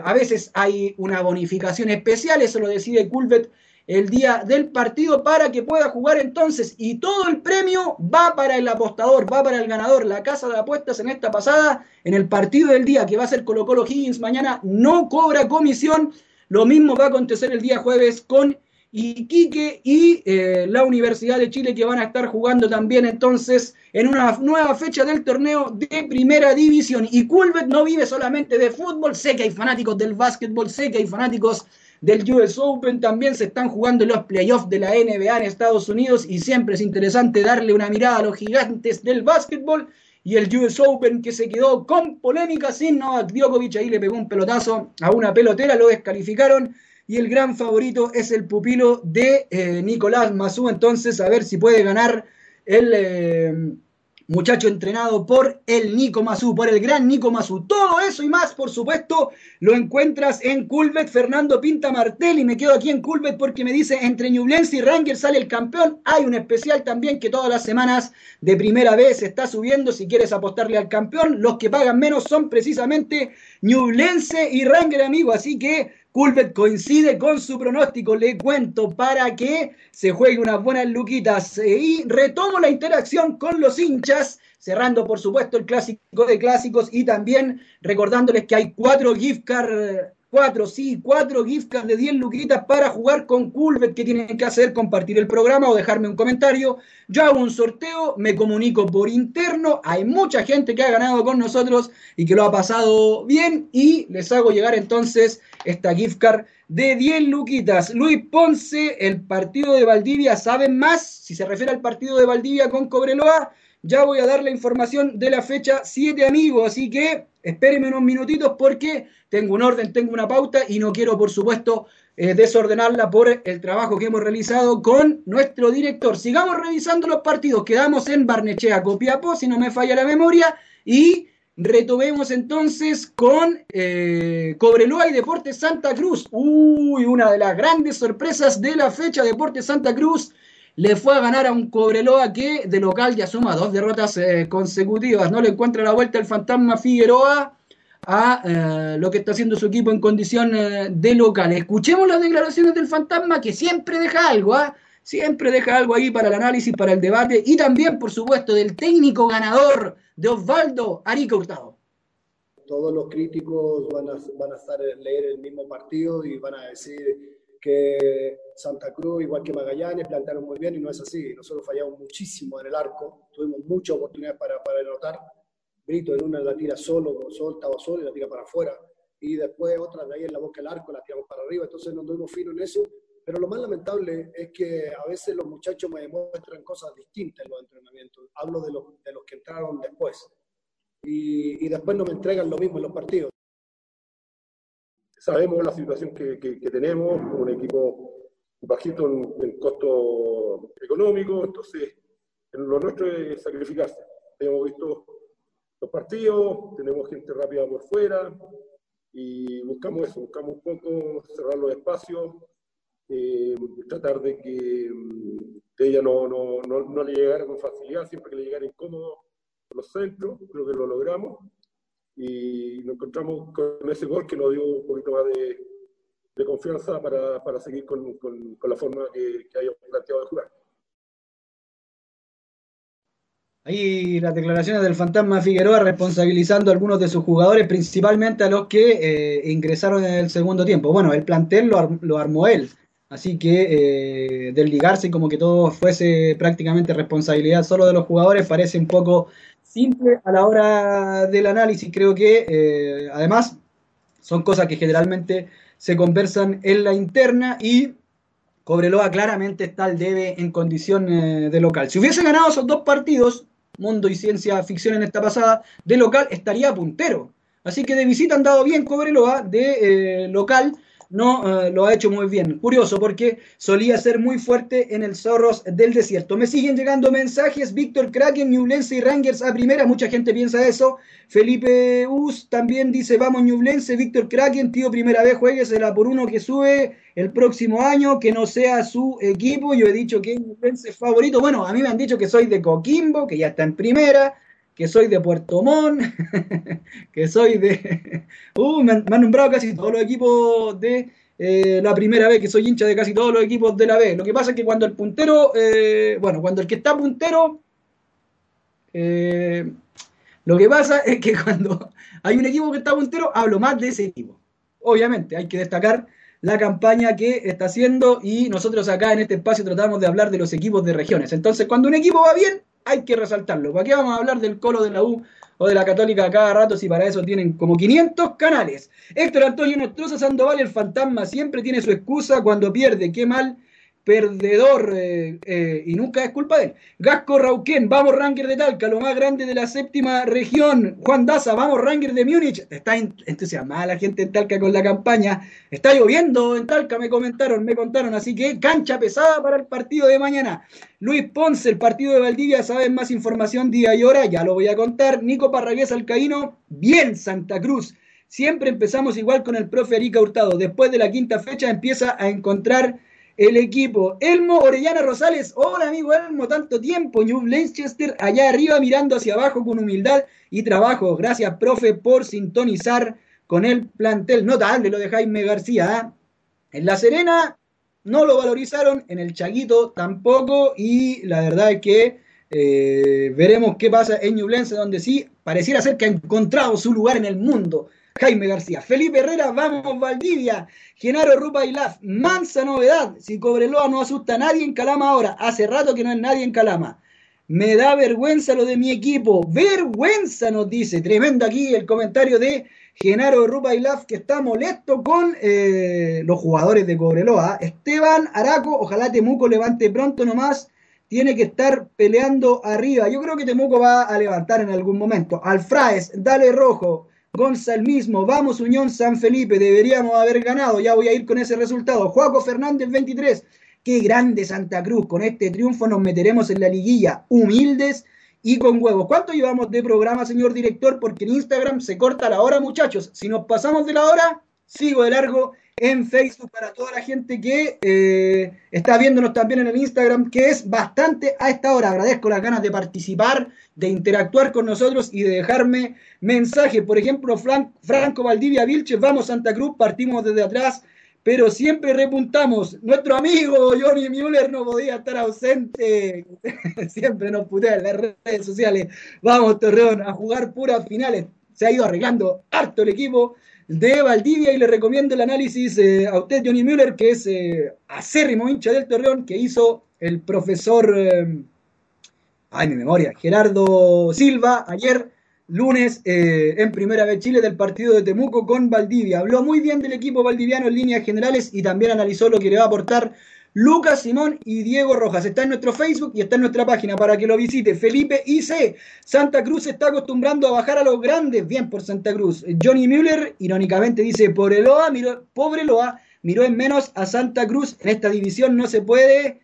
a veces hay una bonificación especial, eso lo decide Culbet el día del partido para que pueda jugar entonces y todo el premio va para el apostador, va para el ganador. La casa de apuestas en esta pasada, en el partido del día que va a ser Colo Colo Higgins mañana, no cobra comisión. Lo mismo va a acontecer el día jueves con Iquique y eh, la Universidad de Chile que van a estar jugando también entonces en una nueva fecha del torneo de primera división. Y Culbet no vive solamente de fútbol, sé que hay fanáticos del básquetbol, sé que hay fanáticos del US Open, también se están jugando los playoffs de la NBA en Estados Unidos y siempre es interesante darle una mirada a los gigantes del básquetbol y el US Open que se quedó con polémica sin Novak Djokovic, ahí le pegó un pelotazo a una pelotera, lo descalificaron y el gran favorito es el pupilo de eh, Nicolás Mazú, entonces a ver si puede ganar el... Eh, muchacho entrenado por el Nico Mazú, por el gran Nico Mazú. Todo eso y más, por supuesto, lo encuentras en Culbet Fernando Pinta Martel y me quedo aquí en Culbet porque me dice entre Ñublense y Ranger sale el campeón. Hay un especial también que todas las semanas de primera vez está subiendo si quieres apostarle al campeón. Los que pagan menos son precisamente Ñublense y Ranger, amigo, así que Culbet coincide con su pronóstico, le cuento, para que se juegue unas buenas luquitas. Eh, y retomo la interacción con los hinchas. cerrando por supuesto el clásico de clásicos y también recordándoles que hay cuatro gift cards cuatro, sí, cuatro gift cards de 10 luquitas para jugar con Culvet que tienen que hacer, compartir el programa o dejarme un comentario. Yo hago un sorteo, me comunico por interno, hay mucha gente que ha ganado con nosotros y que lo ha pasado bien y les hago llegar entonces esta gift card de 10 luquitas. Luis Ponce, el partido de Valdivia, ¿saben más? Si se refiere al partido de Valdivia con Cobreloa, ya voy a dar la información de la fecha 7, amigos, así que espérenme unos minutitos porque tengo un orden, tengo una pauta y no quiero, por supuesto, eh, desordenarla por el trabajo que hemos realizado con nuestro director. Sigamos revisando los partidos. Quedamos en Barnechea, Copiapó, si no me falla la memoria, y retomemos entonces con eh, Cobreloa y Deportes Santa Cruz. Uy, una de las grandes sorpresas de la fecha, Deportes Santa Cruz le fue a ganar a un Cobreloa que de local ya suma dos derrotas eh, consecutivas. No le encuentra la vuelta el fantasma Figueroa a eh, lo que está haciendo su equipo en condición eh, de local. Escuchemos las declaraciones del fantasma que siempre deja algo, ¿ah? Siempre deja algo ahí para el análisis, para el debate y también, por supuesto, del técnico ganador de Osvaldo Arica Hurtado. Todos los críticos van a, van a estar leer el mismo partido y van a decir que Santa Cruz, igual que Magallanes, plantaron muy bien y no es así. Nosotros fallamos muchísimo en el arco, tuvimos muchas oportunidades para, para anotar. Brito en una la tira solo, solo estaba solo y la tira para afuera. Y después otra de ahí en la boca del arco la tiramos para arriba. Entonces no tuvimos fino en eso. Pero lo más lamentable es que a veces los muchachos me demuestran cosas distintas en los entrenamientos. Hablo de los, de los que entraron después. Y, y después no me entregan lo mismo en los partidos sabemos la situación que, que, tenemos, un equipo bajito en, costo económico, entonces lo nuestro es sacrificarse. Hemos visto los partidos, tenemos gente rápida por fuera y buscamos eso, buscamos un poco cerrar los espacios, eh, tratar de que ella no, no, no, no, le llegara con facilidad, siempre que le llegara incómodo los centros, creo que lo logramos y nos encontramos con ese gol que nos dio un poquito más de, de confianza para, para seguir con, con, con, la forma que, que hayamos planteado de jugar. Ahí las declaraciones del fantasma Figueroa responsabilizando a algunos de sus jugadores, principalmente a los que eh, ingresaron en el segundo tiempo. Bueno, el plantel lo, ar lo armó él, así que eh, desligarse como que todo fuese prácticamente responsabilidad solo de los jugadores parece un poco simple a la hora del análisis. Creo que eh, además son cosas que generalmente se conversan en la interna y Cobreloa claramente está al debe en condición eh, de local. Si hubiese ganado esos dos partidos, Mundo y Ciencia Ficción en esta pasada, de local estaría puntero. Así que de visita han dado bien Cobreloa, de eh, local no eh, lo ha hecho muy bien. Curioso porque solía ser muy fuerte en el Zorros del Desierto. Me siguen llegando mensajes. Víctor Kraken, Ñublense y Rangers a primera. Mucha gente piensa eso. Felipe Us también dice, vamos Ñublense, Víctor Kraken, tío, primera vez jueguesela por uno que sube el próximo año, que no sea su equipo. Yo he dicho que es favorito. Bueno, a mí me han dicho que soy de Coquimbo, que ya está en primera que soy de Puerto Montt, que soy de... Uh, me han, nombrado casi todos los equipos de eh, la primera vez, que soy hincha de casi todos los equipos de la B. Lo que pasa es que cuando el puntero, eh, bueno, cuando el que está puntero, eh, lo que pasa es que cuando hay un equipo que está puntero, hablo más de ese equipo. Obviamente, hay que destacar la campaña que está haciendo y nosotros acá en este espacio tratamos de hablar de los equipos de regiones. Entonces, cuando un equipo va bien, hay que resaltarlo. ¿Para qué vamos a hablar del colo de la U o de la Católica cada rato si para eso tienen como 500 canales? Héctor Antonio Nostroza Sandoval, el fantasma, siempre tiene su excusa cuando pierde. Qué mal perdedor eh, eh, y nunca es culpa de él. Gasco Rauquén, vamos Ranger de Talca, lo más grande de la séptima región. Juan Daza, vamos Ranger de Múnich. Está entusiasmada la gente en Talca con la campaña. Está lloviendo en Talca, me comentaron, me contaron. Así que cancha pesada para el partido de mañana. Luis Ponce, el partido de Valdivia, saben más información día y hora, ya lo voy a contar. Nico Parragués Alcaíno, bien Santa Cruz. Siempre empezamos igual con el profe Erika Hurtado. Después de la quinta fecha empieza a encontrar el equipo. Elmo Orellana Rosales, hola amigo Elmo, tanto tiempo. New Leicester allá arriba mirando hacia abajo con humildad y trabajo. Gracias, profe, por sintonizar con el plantel notable lo de Jaime García. ¿eh? En La Serena no lo valorizaron, en el Chaguito tampoco, y la verdad es que Eh, veremos qué pasa en Ñublense, donde sí pareciera ser que ha encontrado su lugar en el mundo. Jaime García, Felipe Herrera, vamos Valdivia, Genaro Rupa y Laf, mansa novedad, si Cobreloa no asusta a nadie en Calama ahora, hace rato que no es nadie en Calama. Me da vergüenza lo de mi equipo, vergüenza nos dice, tremendo aquí el comentario de Genaro Rupa y Laf que está molesto con eh, los jugadores de Cobreloa. Esteban Araco, ojalá Temuco levante pronto nomás tiene que estar peleando arriba. Yo creo que Temuco va a levantar en algún momento. Alfraes, dale rojo. Gonzal mismo, vamos Unión San Felipe, deberíamos haber ganado, ya voy a ir con ese resultado. Juaco Fernández 23, qué grande Santa Cruz, con este triunfo nos meteremos en la liguilla, humildes y con huevos. ¿Cuánto llevamos de programa, señor director? Porque en Instagram se corta la hora, muchachos. Si nos pasamos de la hora, sigo de largo en Facebook para toda la gente que eh, está viéndonos también en el Instagram, que es bastante a esta hora. Agradezco las ganas de participar, de interactuar con nosotros y de dejarme mensajes. Por ejemplo, Franco Valdivia Vilches, vamos Santa Cruz, partimos desde atrás, pero siempre repuntamos. Nuestro amigo Johnny Müller no podía estar ausente. siempre nos putea en las redes sociales. Vamos, Torreón, a jugar puras finales. Se ha ido arreglando harto el equipo de Valdivia y le recomiendo el análisis eh, a usted, Johnny Müller, que es eh, acérrimo hincha del Torreón, que hizo el profesor, eh, ay, mi memoria, Gerardo Silva, ayer lunes en Primera vez Chile del partido de Temuco con Valdivia. Habló muy bien del equipo valdiviano en líneas generales y también analizó lo que le va a aportar Lucas Simón y Diego Rojas. Está en nuestro Facebook y está en nuestra página para que lo visite. Felipe IC. Santa Cruz se está acostumbrando a bajar a los grandes. Bien por Santa Cruz. Johnny Müller, irónicamente, dice: por Eloa, miró, pobre Loa, miró en menos a Santa Cruz. En esta división no se puede.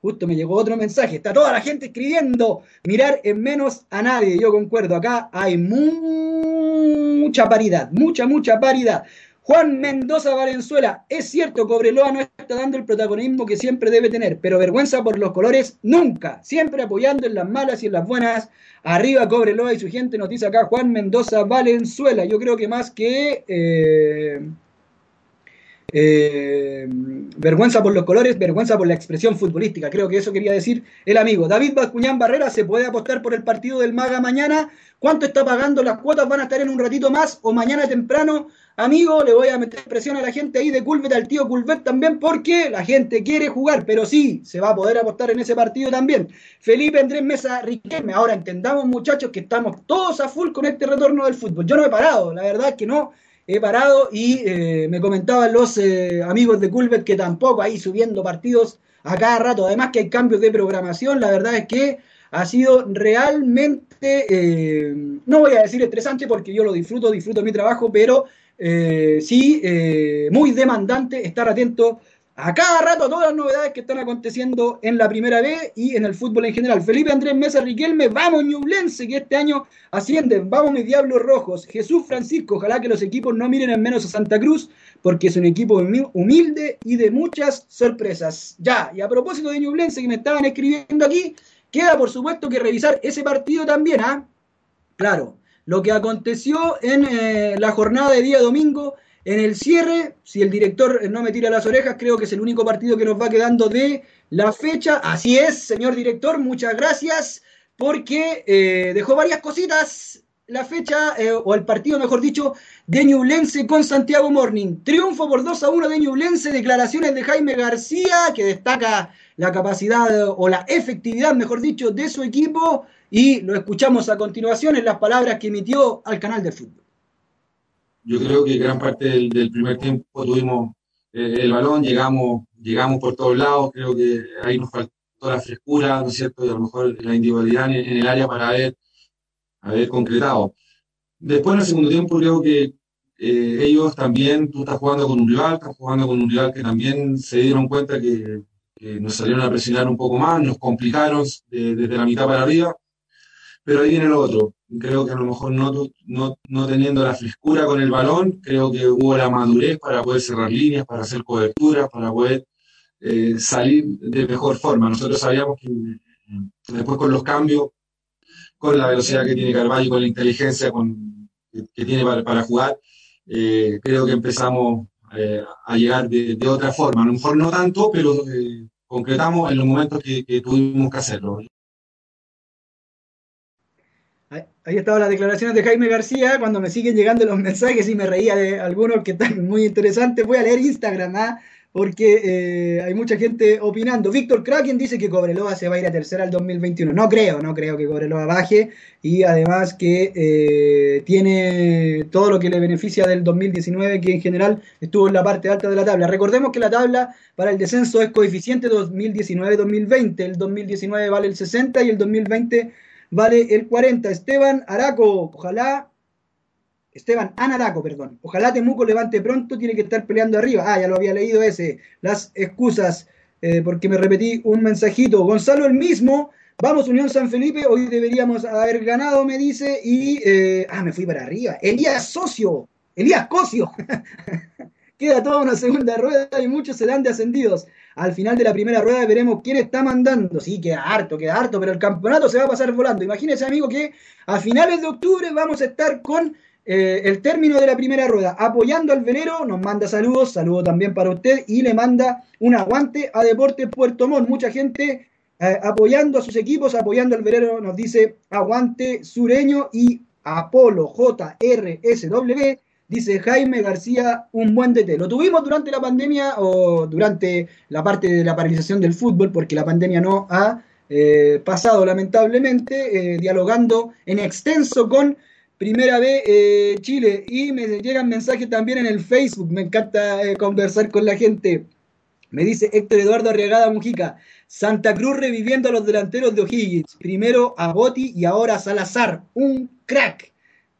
Justo me llegó otro mensaje. Está toda la gente escribiendo. Mirar en menos a nadie. Yo concuerdo. Acá hay mucha paridad. Mucha, mucha paridad. Juan Mendoza Valenzuela, es cierto, Cobreloa no está dando el protagonismo que siempre debe tener, pero vergüenza por los colores nunca, siempre apoyando en las malas y en las buenas. Arriba Cobreloa y su gente, nos dice acá Juan Mendoza Valenzuela. Yo creo que más que eh, eh, vergüenza por los colores, vergüenza por la expresión futbolística. Creo que eso quería decir el amigo. David Bascuñán Barrera, ¿se puede apostar por el partido del Maga mañana? ¿Cuánto está pagando? ¿Las cuotas van a estar en un ratito más o mañana temprano? Amigo, le voy a meter presión a la gente ahí de Culvet, al tío Culvet también, porque la gente quiere jugar, pero sí, se va a poder apostar en ese partido también. Felipe Andrés Mesa Riquelme, ahora entendamos muchachos que estamos todos a full con este retorno del fútbol. Yo no he parado, la verdad es que no he parado y eh, me comentaban los eh, amigos de Culvet que tampoco ahí subiendo partidos a cada rato, además que hay cambios de programación, la verdad es que ha sido realmente, eh, no voy a decir estresante porque yo lo disfruto, disfruto mi trabajo, pero eh, sí, eh, muy demandante estar atento a cada rato a todas las novedades que están aconteciendo en la primera B y en el fútbol en general. Felipe Andrés Mesa Riquelme, vamos Ñublense, que este año ascienden, vamos mis Diablos Rojos. Jesús Francisco, ojalá que los equipos no miren en menos a Santa Cruz, porque es un equipo humilde y de muchas sorpresas. Ya, y a propósito de Ñublense que me estaban escribiendo aquí, queda por supuesto que revisar ese partido también, ¿ah? Claro, lo que aconteció en eh, la jornada de día domingo, en el cierre, si el director no me tira las orejas, creo que es el único partido que nos va quedando de la fecha. Así es, señor director, muchas gracias, porque eh, dejó varias cositas la fecha, eh, o el partido, mejor dicho, de Ñublense con Santiago Morning. Triunfo por 2 a 1 de Ñublense, declaraciones de Jaime García, que destaca la capacidad o la efectividad, mejor dicho, de su equipo y lo escuchamos a continuación en las palabras que emitió al canal de fútbol. Yo creo que gran parte del, primer tiempo tuvimos eh, el balón, llegamos, llegamos por todos lados, creo que ahí nos faltó la frescura, ¿no es cierto? Y a lo mejor la individualidad en, el área para haber, haber concretado. Después en el segundo tiempo creo que eh, ellos también, tú estás jugando con un rival, estás jugando con un rival que también se dieron cuenta que, nos salieron a presionar un poco más, nos complicaron desde la mitad para arriba pero ahí viene lo otro. Creo que a lo mejor no, no, no, teniendo la frescura con el balón, creo que hubo la madurez para poder cerrar líneas, para hacer coberturas, para poder eh, salir de mejor forma. Nosotros sabíamos que eh, después con los cambios, con la velocidad que tiene Carvalho, con la inteligencia que, tiene para, jugar, eh, creo que empezamos a llegar de, otra forma. A lo mejor no tanto, pero concretamos en los momentos que tuvimos que hacerlo. Ahí estaban las declaraciones de Jaime García, cuando me siguen llegando los mensajes y me reía de algunos que están muy interesantes. Voy a leer Instagram, ¿ah? porque eh, hay mucha gente opinando. Víctor Kraken dice que Cobreloa se va a ir a tercera al 2021. No creo, no creo que Cobreloa baje y además que eh, tiene todo lo que le beneficia del 2019, que en general estuvo en la parte alta de la tabla. Recordemos que la tabla para el descenso es coeficiente 2019-2020. El 2019 vale el 60 y el 2020 vale el 40. Esteban Araco, ojalá. Esteban Anaraco, perdón. Ojalá Temuco levante pronto, tiene que estar peleando arriba. Ah, ya lo había leído ese. Las excusas, eh, porque me repetí un mensajito. Gonzalo el mismo. Vamos, Unión San Felipe. Hoy deberíamos haber ganado, me dice. Y. Eh, ah, me fui para arriba. Elías Socio. Elías Cosio. Queda toda una segunda rueda y muchos se dan de ascendidos. Al final de la primera rueda veremos quién está mandando. Sí, queda harto, queda harto, pero el campeonato se va a pasar volando. Imagínese, amigo, que a finales de octubre vamos a estar con eh, el término de la primera rueda. Apoyando al velero, nos manda saludos, saludo también para usted y le manda un aguante a Deportes Puerto Montt. Mucha gente eh, apoyando a sus equipos, apoyando al velero, nos dice aguante sureño y Apolo JRSW Dice Jaime García, un buen DT. Lo tuvimos durante la pandemia o durante la parte de la paralización del fútbol, porque la pandemia no ha eh, pasado lamentablemente, eh, dialogando en extenso con Primera B eh, Chile. Y me llegan mensajes también en el Facebook. Me encanta conversar con la gente. Me dice Héctor Eduardo Arriagada Mujica. Santa Cruz reviviendo a los delanteros de O'Higgins. Primero a Gotti y ahora a Salazar. Un crack.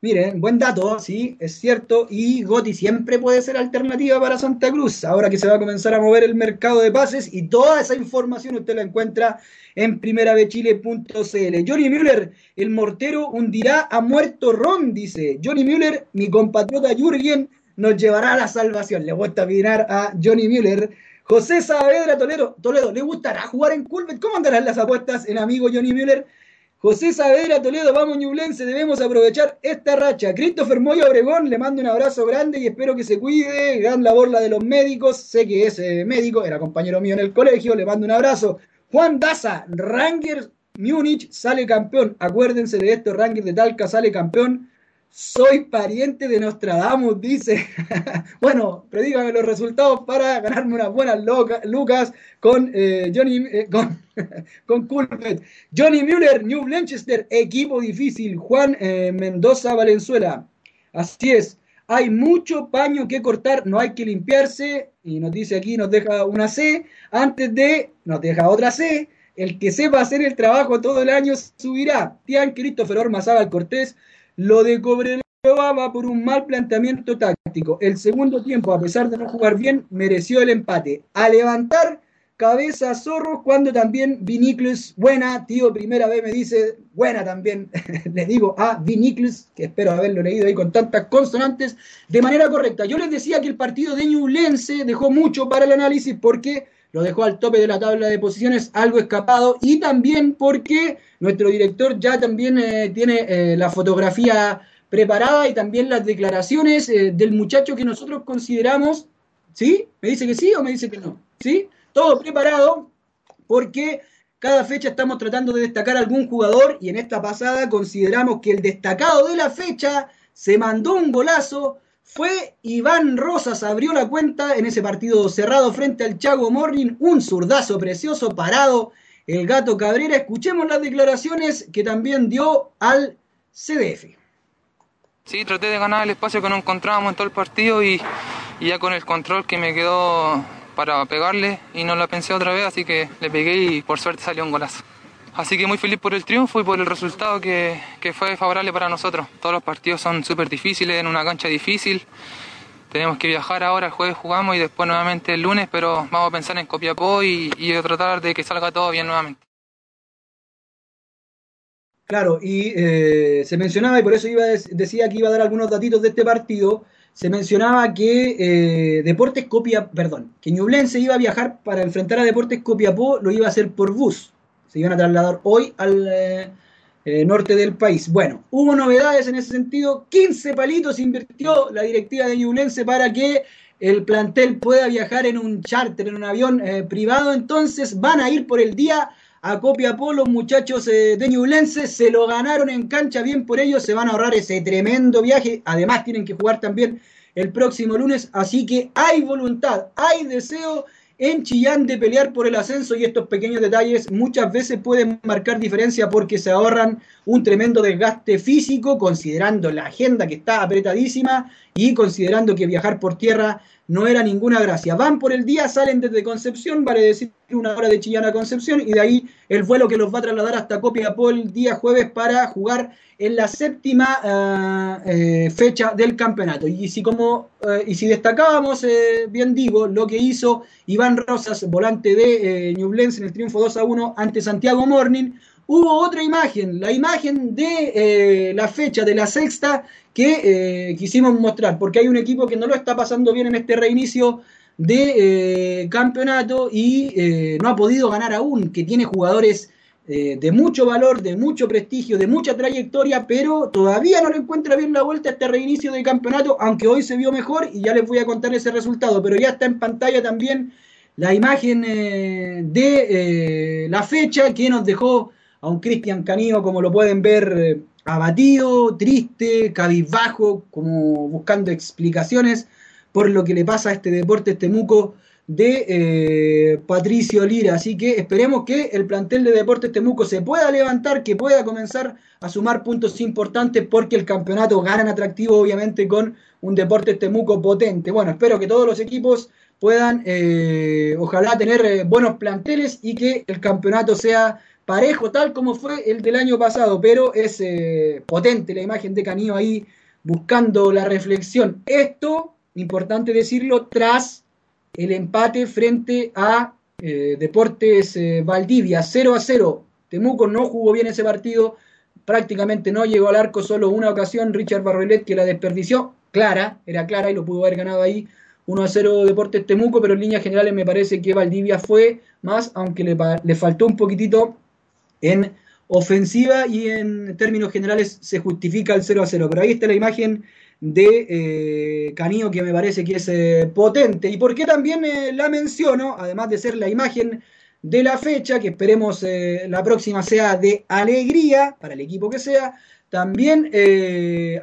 Miren, buen dato, sí, es cierto. Y Goti siempre puede ser alternativa para Santa Cruz. Ahora que se va a comenzar a mover el mercado de pases y toda esa información usted la encuentra en primeravechile.cl. Johnny Müller, el mortero hundirá a muerto Ron, dice. Johnny Müller, mi compatriota Jürgen, nos llevará a la salvación. Le gusta mirar a Johnny Müller. José Saavedra Toledo, Toledo, ¿le gustará jugar en Culvet? ¿Cómo andarán las apuestas en amigo Johnny Müller? José Saavedra Toledo, vamos Ñublense, debemos aprovechar esta racha. Christopher Moya Obregón, le mando un abrazo grande y espero que se cuide. Gran labor la de los médicos, sé que es eh, médico, era compañero mío en el colegio, le mando un abrazo. Juan Daza, Rangers Múnich sale campeón. Acuérdense de esto, Rangers de Talca sale campeón. Soy pariente de Nostradamus, dice. bueno, predígame los resultados para ganarme unas buenas lucas con eh, Johnny, eh, con, con Johnny Müller, New Blanchester, equipo difícil. Juan eh, Mendoza, Valenzuela. Así es. Hay mucho paño que cortar, no hay que limpiarse. Y nos dice aquí, nos deja una C. Antes de, nos deja otra C. El que sepa hacer el trabajo todo el año subirá. Tian Christopher Ormazábal Cortés. Lo de Cobreloa va por un mal planteamiento táctico. El segundo tiempo, a pesar de no jugar bien, mereció el empate. A levantar cabeza zorro cuando también Viniclus, buena, tío, primera vez me dice, buena también, le digo a Viniclus, que espero haberlo leído ahí con tantas consonantes, de manera correcta. Yo les decía que el partido de Ñublense dejó mucho para el análisis porque lo dejó al tope de la tabla de posiciones, algo escapado, y también porque nuestro director ya también eh, tiene eh, la fotografía preparada y también las declaraciones eh, del muchacho que nosotros consideramos, ¿sí? ¿Me dice que sí o me dice que no? ¿Sí? Todo preparado porque cada fecha estamos tratando de destacar algún jugador y en esta pasada consideramos que el destacado de la fecha se mandó un golazo fue Iván Rosas, abrió la cuenta en ese partido cerrado frente al Chago Morning, un zurdazo precioso parado el gato Cabrera. Escuchemos las declaraciones que también dio al CDF. Sí, traté de ganar el espacio que no encontrábamos en todo el partido y, ya con el control que me quedó para pegarle y no la pensé otra vez, así que le pegué y por suerte salió un golazo. Así que muy feliz por el triunfo y por el resultado que, fue favorable para nosotros. Todos los partidos son súper difíciles, en una cancha difícil. Tenemos que viajar ahora, el jueves jugamos y después nuevamente el lunes, pero vamos a pensar en Copiapó y, y tratar de que salga todo bien nuevamente. Claro, y eh, se mencionaba, y por eso iba decía que iba a dar algunos datitos de este partido, se mencionaba que eh, Deportes Copia, perdón, que Ñublense iba a viajar para enfrentar a Deportes Copiapó, lo iba a hacer por bus se iban a trasladar hoy al eh, eh, norte del país. Bueno, hubo novedades en ese sentido. 15 palitos invirtió la directiva de Ñublense para que el plantel pueda viajar en un charter, en un avión eh, privado. Entonces van a ir por el día a Copiapó, los muchachos de Ñublense se lo ganaron en cancha, bien por ellos, se van a ahorrar ese tremendo viaje, además tienen que jugar también el próximo lunes, así que hay voluntad, hay deseo en Chillán de pelear por el ascenso y estos pequeños detalles muchas veces pueden marcar diferencia porque se ahorran un tremendo desgaste físico considerando la agenda que está apretadísima y considerando que viajar por tierra no era ninguna gracia. Van por el día, salen desde Concepción, vale decir una hora de Chillán a Concepción y de ahí el vuelo que los va a trasladar hasta Copiapó el día jueves para jugar en la séptima uh, eh, fecha del campeonato. Y si, como, uh, y si destacábamos, eh, bien digo, lo que hizo Iván Rosas, volante de eh, Ñublense en el triunfo 2 a 1 ante Santiago Morning, hubo otra imagen, la imagen de eh, la fecha de la sexta que eh, quisimos mostrar, porque hay un equipo que no lo está pasando bien en este reinicio de eh, campeonato y eh, no ha podido ganar aún, que tiene jugadores de mucho valor, de mucho prestigio, de mucha trayectoria, pero todavía no le encuentra bien la vuelta a este reinicio de campeonato, aunque hoy se vio mejor y ya les voy a contar ese resultado, pero ya está en pantalla también la imagen de la fecha que nos dejó a un Cristian Canillo, como lo pueden ver, abatido, triste, cabizbajo, como buscando explicaciones por lo que le pasa a este deporte Temuco de eh, Patricio Lira. Así que esperemos que el plantel de Deportes Temuco se pueda levantar, que pueda comenzar a sumar puntos importantes porque el campeonato gana en atractivo obviamente con un Deportes Temuco potente. Bueno, espero que todos los equipos puedan, eh, ojalá, tener eh, buenos planteles y que el campeonato sea parejo, tal como fue el del año pasado, pero es eh, potente la imagen de Canillo ahí buscando la reflexión. Esto, importante decirlo, tras el empate frente a eh, Deportes eh, Valdivia, 0 a 0. Temuco no jugó bien ese partido, prácticamente no llegó al arco solo una ocasión, Richard Barrolet que la desperdició, clara, era clara y lo pudo haber ganado ahí 1 a 0 Deportes Temuco, pero en líneas generales me parece que Valdivia fue más, aunque le, le faltó un poquitito en ofensiva y en términos generales se justifica el 0 a 0. Pero ahí está la imagen de eh, que me parece que es eh, potente. ¿Y por qué también eh, la menciono? Además de ser la imagen de la fecha, que esperemos eh, la próxima sea de alegría para el equipo que sea, también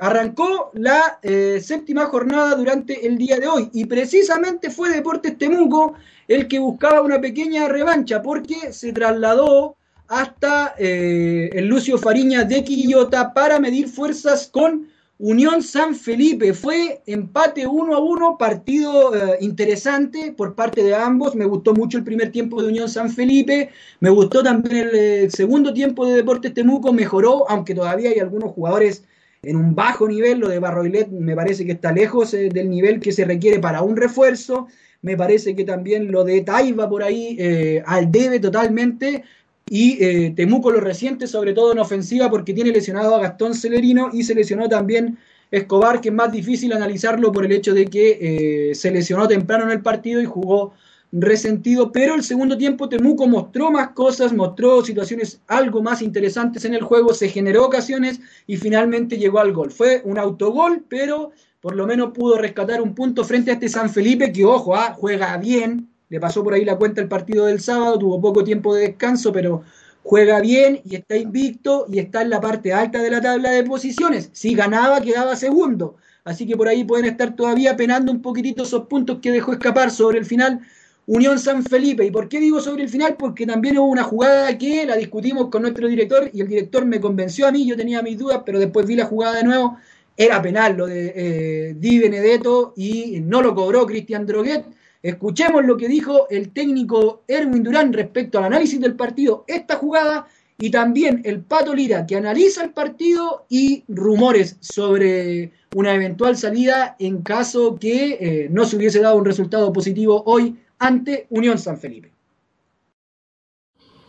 arrancó la séptima jornada durante el día de hoy y precisamente fue Deportes Temuco el que buscaba una pequeña revancha porque se trasladó hasta eh, el Lucio Fariña de Quillota para medir fuerzas con Unión San Felipe. Fue empate 1 a 1, partido eh, interesante por parte de ambos. Me gustó mucho el primer tiempo de Unión San Felipe. Me gustó también el, el segundo tiempo de Deportes Temuco. Mejoró, aunque todavía hay algunos jugadores en un bajo nivel. Lo de Barroilet me parece que está lejos eh, del nivel que se requiere para un refuerzo. Me parece que también lo de Taiba por ahí eh, al debe totalmente y eh, Temuco lo reciente, sobre todo en ofensiva, porque tiene lesionado a Gastón Celerino y se lesionó también Escobar, que es más difícil analizarlo por el hecho de que eh, se lesionó temprano en el partido y jugó resentido, pero el segundo tiempo Temuco mostró más cosas, mostró situaciones algo más interesantes en el juego, se generó ocasiones y finalmente llegó al gol. Fue un autogol, pero por lo menos pudo rescatar un punto frente a este San Felipe, que ojo, ah, juega bien, le pasó por ahí la cuenta el partido del sábado, tuvo poco tiempo de descanso, pero juega bien y está invicto y está en la parte alta de la tabla de posiciones. Si ganaba, quedaba segundo. Así que por ahí pueden estar todavía penando un poquitito esos puntos que dejó escapar sobre el final Unión San Felipe. ¿Y por qué digo sobre el final? Porque también hubo una jugada que la discutimos con nuestro director y el director me convenció a mí, yo tenía mis dudas, pero después vi la jugada de nuevo. Era penal lo de eh, Di Benedetto y no lo cobró Cristian Droguet Escuchemos lo que dijo el técnico Erwin Durán respecto al análisis del partido, esta jugada y también el Pato Lira que analiza el partido y rumores sobre una eventual salida en caso que eh, no se hubiese dado un resultado positivo hoy ante Unión San Felipe.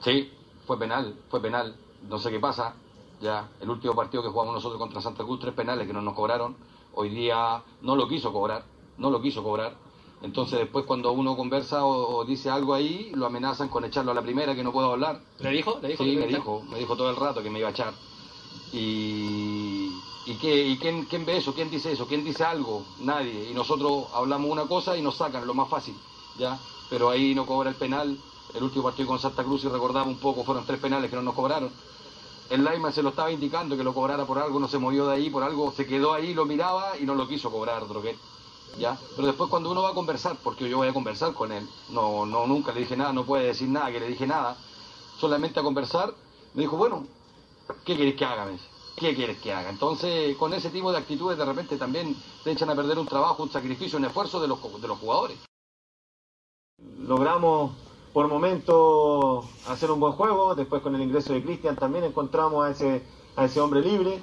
Sí, fue penal, fue penal. No sé qué pasa. Ya, el último partido que jugamos nosotros contra Santa Cruz, tres penales que no nos cobraron. Hoy día no lo quiso cobrar, no lo quiso cobrar. Entonces después cuando uno conversa o, o, dice algo ahí, lo amenazan con echarlo a la primera que no puedo hablar. ¿Le dijo? ¿Le dijo sí, me dijo, me dijo todo el rato que me iba a echar. Y, y, qué, y quién, quién ve eso? ¿Quién dice eso? ¿Quién dice algo? Nadie. Y nosotros hablamos una cosa y nos sacan, lo más fácil, ¿ya? Pero ahí no cobra el penal el último partido con Santa Cruz, y recordaba un poco, fueron tres penales que no nos cobraron. El Laima se lo estaba indicando que lo cobrara por algo, no se movió de ahí, por algo se quedó ahí, lo miraba y no lo quiso cobrar, Droguet. Pero después cuando uno va a conversar, porque yo voy a conversar con él, no, no, nunca le dije nada, no puede decir nada, que le dije nada, solamente a conversar, me dijo, bueno, ¿qué quieres que haga? Me ¿qué quieres que haga? Entonces, con ese tipo de actitudes de repente también te echan a perder un trabajo, un sacrificio, un esfuerzo de los, de los jugadores. Logramos por momento hacer un buen juego, después con el ingreso de Cristian también encontramos a ese, a ese hombre libre.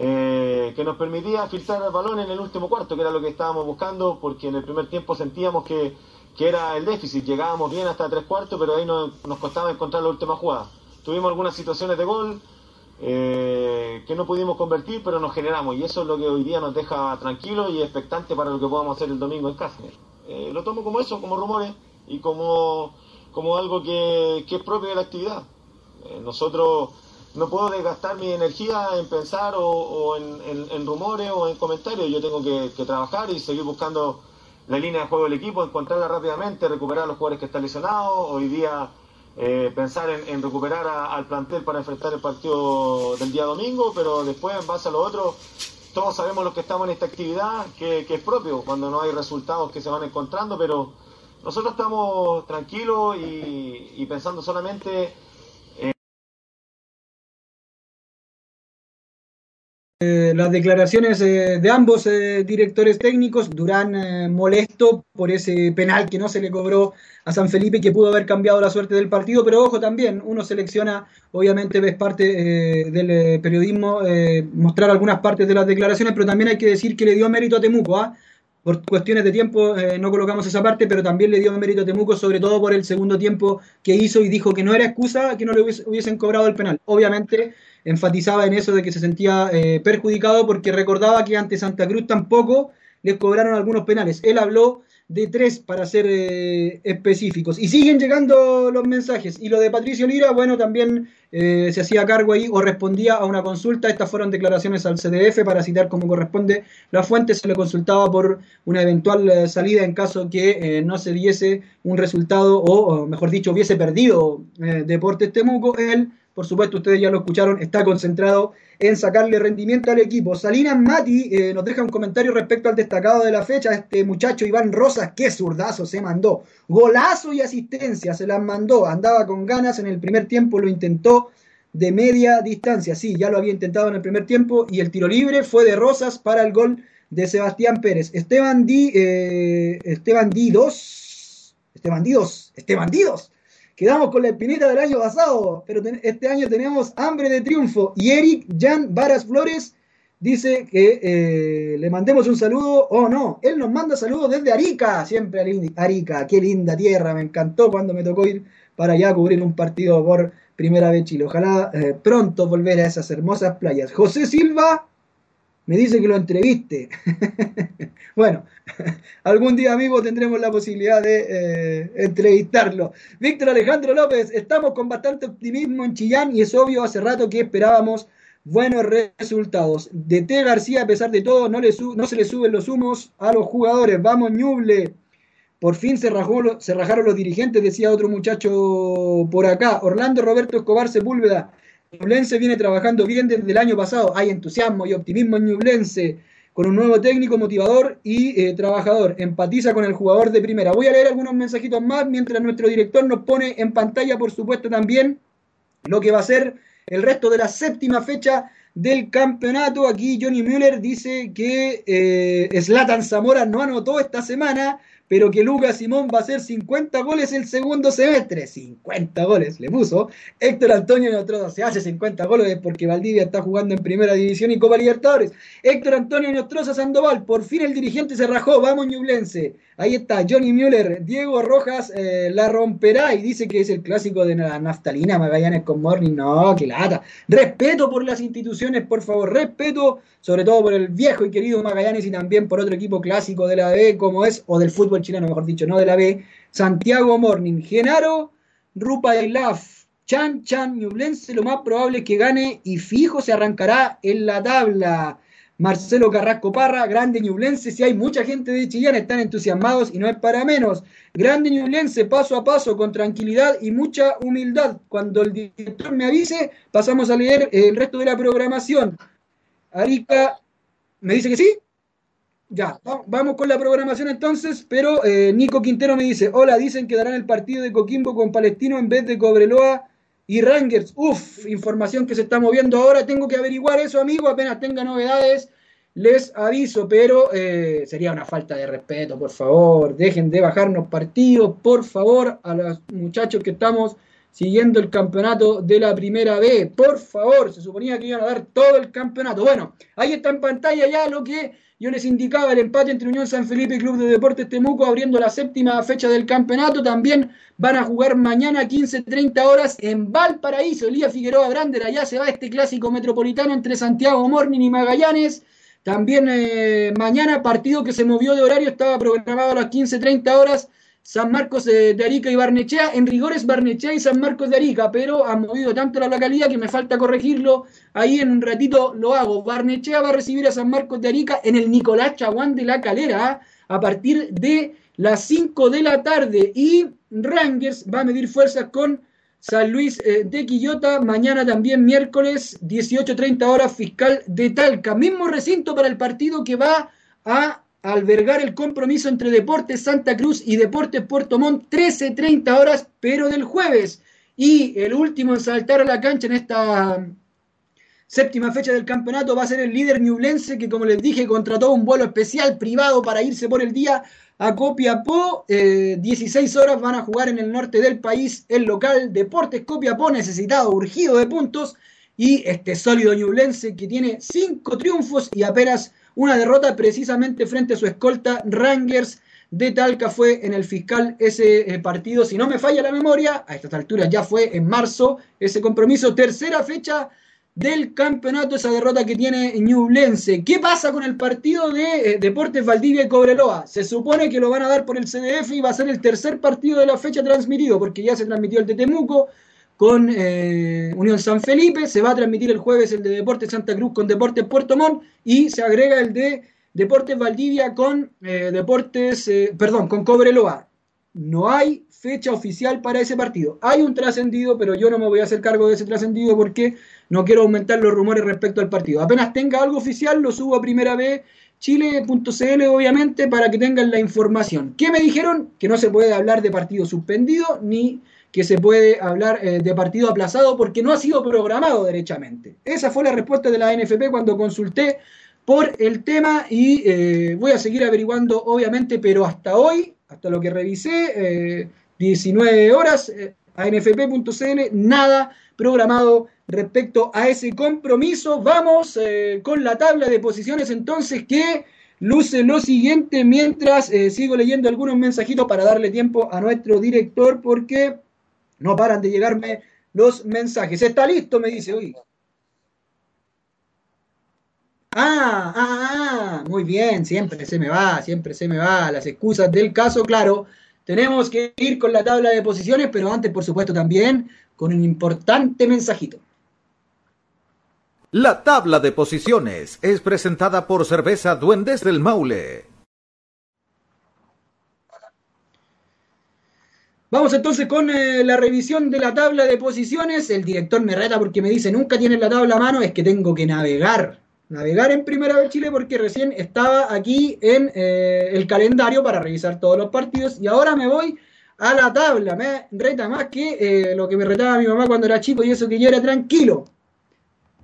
Eh, que nos permitía filtrar el balón en el último cuarto, que era lo que estábamos buscando, porque en el primer tiempo sentíamos que, que era el déficit, llegábamos bien hasta tres cuartos, pero ahí nos, nos costaba encontrar la última jugada. Tuvimos algunas situaciones de gol eh, que no pudimos convertir, pero nos generamos, y eso es lo que hoy día nos deja tranquilos y expectantes para lo que podamos hacer el domingo en casa. Eh, lo tomo como eso, como rumores y como, como algo que, que es propio de la actividad. Eh, nosotros no puedo desgastar mi energía en pensar o, en, rumores o en comentarios. Yo tengo que, trabajar y seguir buscando la línea de juego del equipo, encontrarla rápidamente, recuperar los jugadores que están lesionados. Hoy día eh, pensar en, recuperar al plantel para enfrentar el partido del día domingo, pero después en base a lo otro, todos sabemos los que estamos en esta actividad que, es propio cuando no hay resultados que se van encontrando, pero nosotros estamos tranquilos y pensando solamente Eh, las declaraciones eh, de ambos eh, directores técnicos, Durán molesto por ese penal que no se le cobró a San Felipe que pudo haber cambiado la suerte del partido, pero ojo también, uno selecciona, obviamente ves parte del periodismo, mostrar algunas partes de las declaraciones, pero también hay que decir que le dio mérito a Temuco, ¿ah? por cuestiones de tiempo no colocamos esa parte, pero también le dio mérito a Temuco, sobre todo por el segundo tiempo que hizo y dijo que no era excusa que no le hubiesen cobrado el penal. Obviamente enfatizaba en eso de que se sentía eh, perjudicado porque recordaba que ante Santa Cruz tampoco les cobraron algunos penales. Él habló de tres para ser eh, específicos. Y siguen llegando los mensajes. Y lo de Patricio Lira, bueno, también eh, se hacía cargo ahí o respondía a una consulta. Estas fueron declaraciones al CDF para citar como corresponde la fuente. Se le consultaba por una eventual salida en caso que no se diese un resultado o, o mejor dicho, hubiese perdido Deportes Temuco. Él por supuesto ustedes ya lo escucharon, está concentrado en sacarle rendimiento al equipo. Salinas Mati eh, nos deja un comentario respecto al destacado de la fecha, este muchacho Iván Rosas, qué zurdazo se mandó, golazo y asistencia, se las mandó, andaba con ganas en el primer tiempo, lo intentó de media distancia, sí, ya lo había intentado en el primer tiempo y el tiro libre fue de Rosas para el gol de Sebastián Pérez. Esteban Di, eh, Esteban Di 2, Esteban Di 2, Esteban Di 2 Quedamos con la espinita del año pasado, pero este año tenemos hambre de triunfo. Y Eric Jan Varas Flores dice que eh, le mandemos un saludo, oh, no, él nos manda saludos desde Arica, siempre Arica, qué linda tierra, me encantó cuando me tocó ir para allá a cubrir un partido por primera vez Chile. Ojalá eh, pronto volver a esas hermosas playas. José Silva me dice que lo entreviste. bueno, algún día, amigo, tendremos la posibilidad de eh, entrevistarlo. Víctor Alejandro López, estamos con bastante optimismo en Chillán y es obvio hace rato que esperábamos buenos resultados. De T. García, a pesar de todo, no, le no se le suben los humos a los jugadores. Vamos, Ñuble. Por fin se, rajó, se rajaron los dirigentes, decía otro muchacho por acá. Orlando Roberto Escobar Sepúlveda. Ñublense viene trabajando bien desde el año pasado. Hay entusiasmo y optimismo en Ñublense con un nuevo técnico motivador y eh, trabajador. Empatiza con el jugador de primera. Voy a leer algunos mensajitos más mientras nuestro director nos pone en pantalla, por supuesto, también lo que va a ser el resto de la séptima fecha del campeonato. Aquí Johnny Müller dice que eh, Zlatan Zamora no anotó esta semana, pero que Lucas Simón va a hacer 50 goles el segundo semestre. 50 goles, le puso. Héctor Antonio Nostroza se hace 50 goles porque Valdivia está jugando en Primera División y Copa Libertadores. Héctor Antonio Nostroza Sandoval, por fin el dirigente se rajó, vamos Ñublense. Ahí está Johnny Müller, Diego Rojas eh, la romperá y dice que es el clásico de la naftalina, Magallanes con Morning. No, que lata. Respeto por las instituciones, por favor, respeto sobre todo por el viejo y querido Magallanes y también por otro equipo clásico de la B como es, o del fútbol chileno mejor dicho, no de la B, Santiago Morning, Genaro, Rupa Laf, Chan Chan Ñublense, lo más probable es que gane y fijo se arrancará en la tabla. Marcelo Carrasco Parra, grande Ñublense, si hay mucha gente de Chillán, están entusiasmados y no es para menos. Grande Ñublense, paso a paso, con tranquilidad y mucha humildad. Cuando el director me avise, pasamos a leer el resto de la programación. Arica, ¿me dice que sí? Ya, vamos con la programación entonces, pero eh, Nico Quintero me dice, hola, dicen que darán el partido de Coquimbo con Palestino en vez de Cobreloa y Rangers. Uf, información que se está moviendo ahora, tengo que averiguar eso, amigo, apenas tenga novedades, les aviso, pero eh, sería una falta de respeto, por favor, dejen de bajarnos partidos, por favor, a los muchachos que estamos siguiendo el campeonato de la primera B, por favor, se suponía que iban a dar todo el campeonato. Bueno, ahí está en pantalla ya lo que yo les indicaba el empate entre Unión San Felipe y Club de Deportes Temuco abriendo la séptima fecha del campeonato. También van a jugar mañana 15.30 horas en Valparaíso. Elías Figueroa Grander, allá se va este clásico metropolitano entre Santiago Morning y Magallanes. También eh, mañana partido que se movió de horario, estaba programado a las 15.30 horas San Marcos de, Arica y Barnechea. En rigor es Barnechea y San Marcos de Arica, pero han movido tanto la localidad que me falta corregirlo. Ahí en un ratito lo hago. Barnechea va a recibir a San Marcos de Arica en el Nicolás Chaguán de la Calera a partir de las 5 de la tarde. Y Rangers va a medir fuerzas con San Luis eh, de Quillota. Mañana también miércoles 18.30 horas fiscal de Talca. Mismo recinto para el partido que va a albergar el compromiso entre Deportes Santa Cruz y Deportes Puerto Montt 13.30 horas, pero del jueves. Y el último en saltar a la cancha en esta séptima fecha del campeonato va a ser el líder Ñublense, que como les dije, contrató un vuelo especial privado para irse por el día a Copiapó. 16 eh, horas van a jugar en el norte del país el local Deportes Copiapó, necesitado, urgido de puntos. Y este sólido Ñublense que tiene 5 triunfos y apenas una derrota precisamente frente a su escolta Rangers de Talca fue en el fiscal ese eh, partido, si no me falla la memoria, a estas alturas ya fue en marzo ese compromiso, tercera fecha del campeonato, esa derrota que tiene Ñublense. ¿Qué pasa con el partido de eh, Deportes Valdivia y Cobreloa? Se supone que lo van a dar por el CDF y va a ser el tercer partido de la fecha transmitido, porque ya se transmitió el de Temuco, con eh, Unión San Felipe, se va a transmitir el jueves el de Deportes Santa Cruz con Deportes Puerto Montt y se agrega el de Deportes Valdivia con eh, Deportes, eh, perdón, con Cobreloa. No hay fecha oficial para ese partido. Hay un trascendido, pero yo no me voy a hacer cargo de ese trascendido porque no quiero aumentar los rumores respecto al partido. Apenas tenga algo oficial, lo subo a primera vez chile.cl obviamente para que tengan la información. ¿Qué me dijeron? Que no se puede hablar de partido suspendido ni que se puede hablar eh, de partido aplazado porque no ha sido programado derechamente. Esa fue la respuesta de la NFP cuando consulté por el tema y eh, voy a seguir averiguando obviamente, pero hasta hoy, hasta lo que revisé, 19 eh, horas, anfp.cl, nada programado respecto a ese compromiso. Vamos con la tabla de posiciones entonces que luce lo siguiente mientras sigo leyendo algunos mensajitos para darle tiempo a nuestro director porque no paran de llegarme los mensajes. ¿Está listo? Me dice, hoy. Ah, ah, ah, muy bien, siempre se me va, siempre se me va. Las excusas del caso, claro. Tenemos que ir con la tabla de posiciones, pero antes, por supuesto, también con un importante mensajito. La tabla de posiciones es presentada por Cerveza Duendes del Maule. Vamos entonces con eh, la revisión de la tabla de posiciones. El director me reta porque me dice, nunca tienes la tabla a mano, es que tengo que navegar. Navegar en Primera vez Chile porque recién estaba aquí en eh, el calendario para revisar todos los partidos y ahora me voy a la tabla. Me reta más que eh, lo que me retaba mi mamá cuando era chico y eso que yo era tranquilo.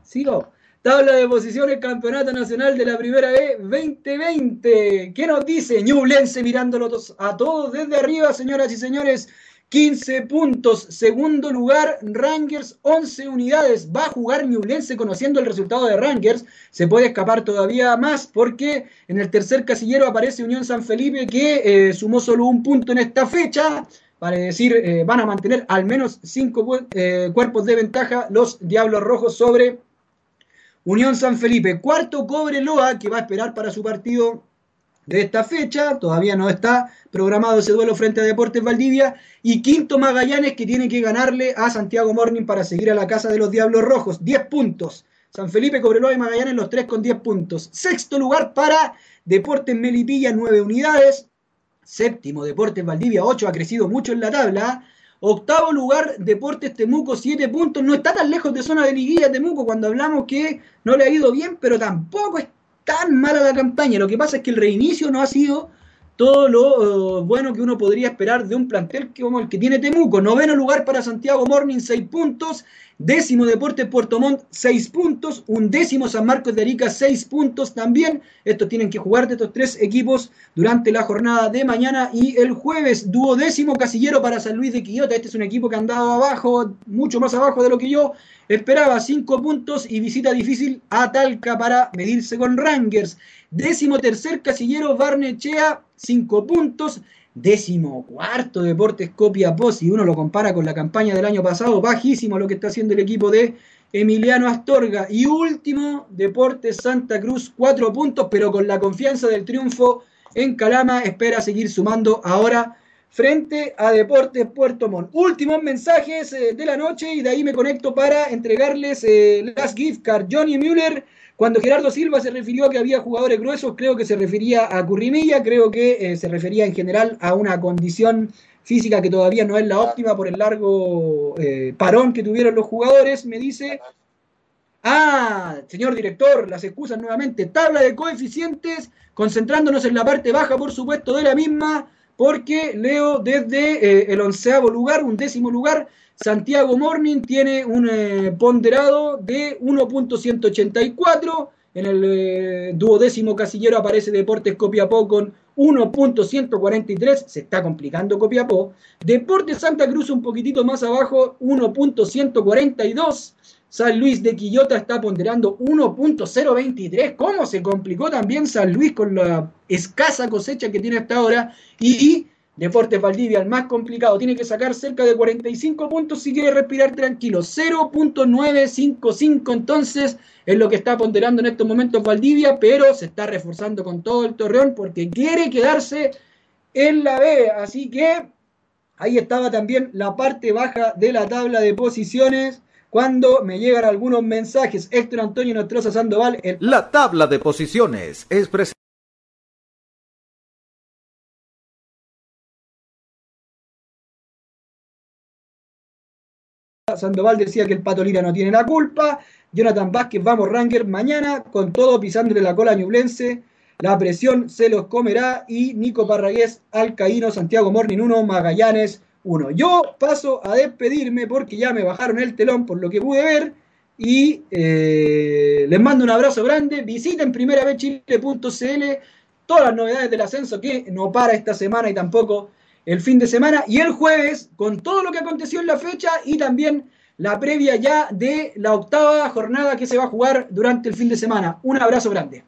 Sigo. Tabla de posiciones, Campeonato Nacional de la Primera B 2020. ¿Qué nos dice Ñublense mirándolos a todos desde arriba, señoras y señores? 15 puntos. Segundo lugar, Rangers, 11 unidades. Va a jugar Ñublense conociendo el resultado de Rangers. Se puede escapar todavía más porque en el tercer casillero aparece Unión San Felipe que eh, sumó solo un punto en esta fecha. Para decir, eh, van a mantener al menos cinco eh, cuerpos de ventaja los Diablos Rojos sobre Unión San Felipe, cuarto Cobreloa, que va a esperar para su partido de esta fecha, todavía no está programado ese duelo frente a Deportes Valdivia, y quinto Magallanes, que tiene que ganarle a Santiago Morning para seguir a la casa de los Diablos Rojos, 10 puntos. San Felipe, Cobreloa y Magallanes los tres con 10 puntos. Sexto lugar para Deportes Melipilla, 9 unidades. Séptimo, Deportes Valdivia, 8, ha crecido mucho en la tabla. Octavo lugar, Deportes Temuco, 7 puntos. No está tan lejos de zona de liguilla Temuco cuando hablamos que no le ha ido bien, pero tampoco es tan mala la campaña. Lo que pasa es que el reinicio no ha sido todo lo uh, bueno que uno podría esperar de un plantel como el que tiene Temuco. Noveno lugar para Santiago Morning, 6 puntos. Décimo Deportes Puerto Montt, 6 puntos. Un décimo San Marcos de Arica, 6 puntos también. Estos tienen que jugar de estos tres equipos durante la jornada de mañana y el jueves. Duodécimo Casillero para San Luis de Quillota. Este es un equipo que andaba abajo, mucho más abajo de lo que yo esperaba. 5 puntos y visita difícil a Talca para medirse con Rangers. Décimo tercer Casillero Barnechea, 5 puntos. Décimo cuarto Deportes Copiapó, si uno lo compara con la campaña del año pasado, bajísimo lo que está haciendo el equipo de Emiliano Astorga. Y último, Deportes Santa Cruz, cuatro puntos, pero con la confianza del triunfo en Calama, espera seguir sumando ahora frente a Deportes Puerto Montt. Últimos mensajes eh, de la noche y de ahí me conecto para entregarles eh, las gift card. Johnny Müller cuando Gerardo Silva se refirió a que había jugadores gruesos, creo que se refería a Currimilla, creo que eh, se refería en general a una condición física que todavía no es la óptima por el largo eh, parón que tuvieron los jugadores, me dice. Ah, señor director, las excusas nuevamente. Tabla de coeficientes, concentrándonos en la parte baja, por supuesto, de la misma, porque leo desde eh, el onceavo lugar, un décimo lugar, Santiago Morning tiene un eh, ponderado de 1.184. En el eh, duodécimo casillero aparece Deportes Copiapó con 1.143. Se está complicando Copiapó. Deportes Santa Cruz un poquitito más abajo, 1.142. San Luis de Quillota está ponderando 1.023. ¿Cómo se complicó también San Luis con la escasa cosecha que tiene hasta ahora? Y Deportes Valdivia, el más complicado, tiene que sacar cerca de 45 puntos si quiere respirar tranquilo. 0.955 entonces es lo que está ponderando en estos momentos Valdivia, pero se está reforzando con todo el torreón porque quiere quedarse en la B. Así que ahí estaba también la parte baja de la tabla de posiciones. Cuando me llegan algunos mensajes, Héctor Antonio Nostroza Sandoval. La tabla de posiciones es presentada Sandoval decía que el Pato Lira no tiene la culpa. Jonathan Vázquez, vamos Ranger, mañana con todo pisándole la cola a Ñublense. La presión se los comerá. Y Nico Parragués, Alcaíno, Santiago Morning 1, Magallanes 1. Yo paso a despedirme porque ya me bajaron el telón por lo que pude ver. Y eh, les mando un abrazo grande. Visiten primeravechile.cl todas las novedades del ascenso que no para esta semana y tampoco el fin de semana y el jueves con todo lo que aconteció en la fecha y también la previa ya de la octava jornada que se va a jugar durante el fin de semana. Un abrazo grande.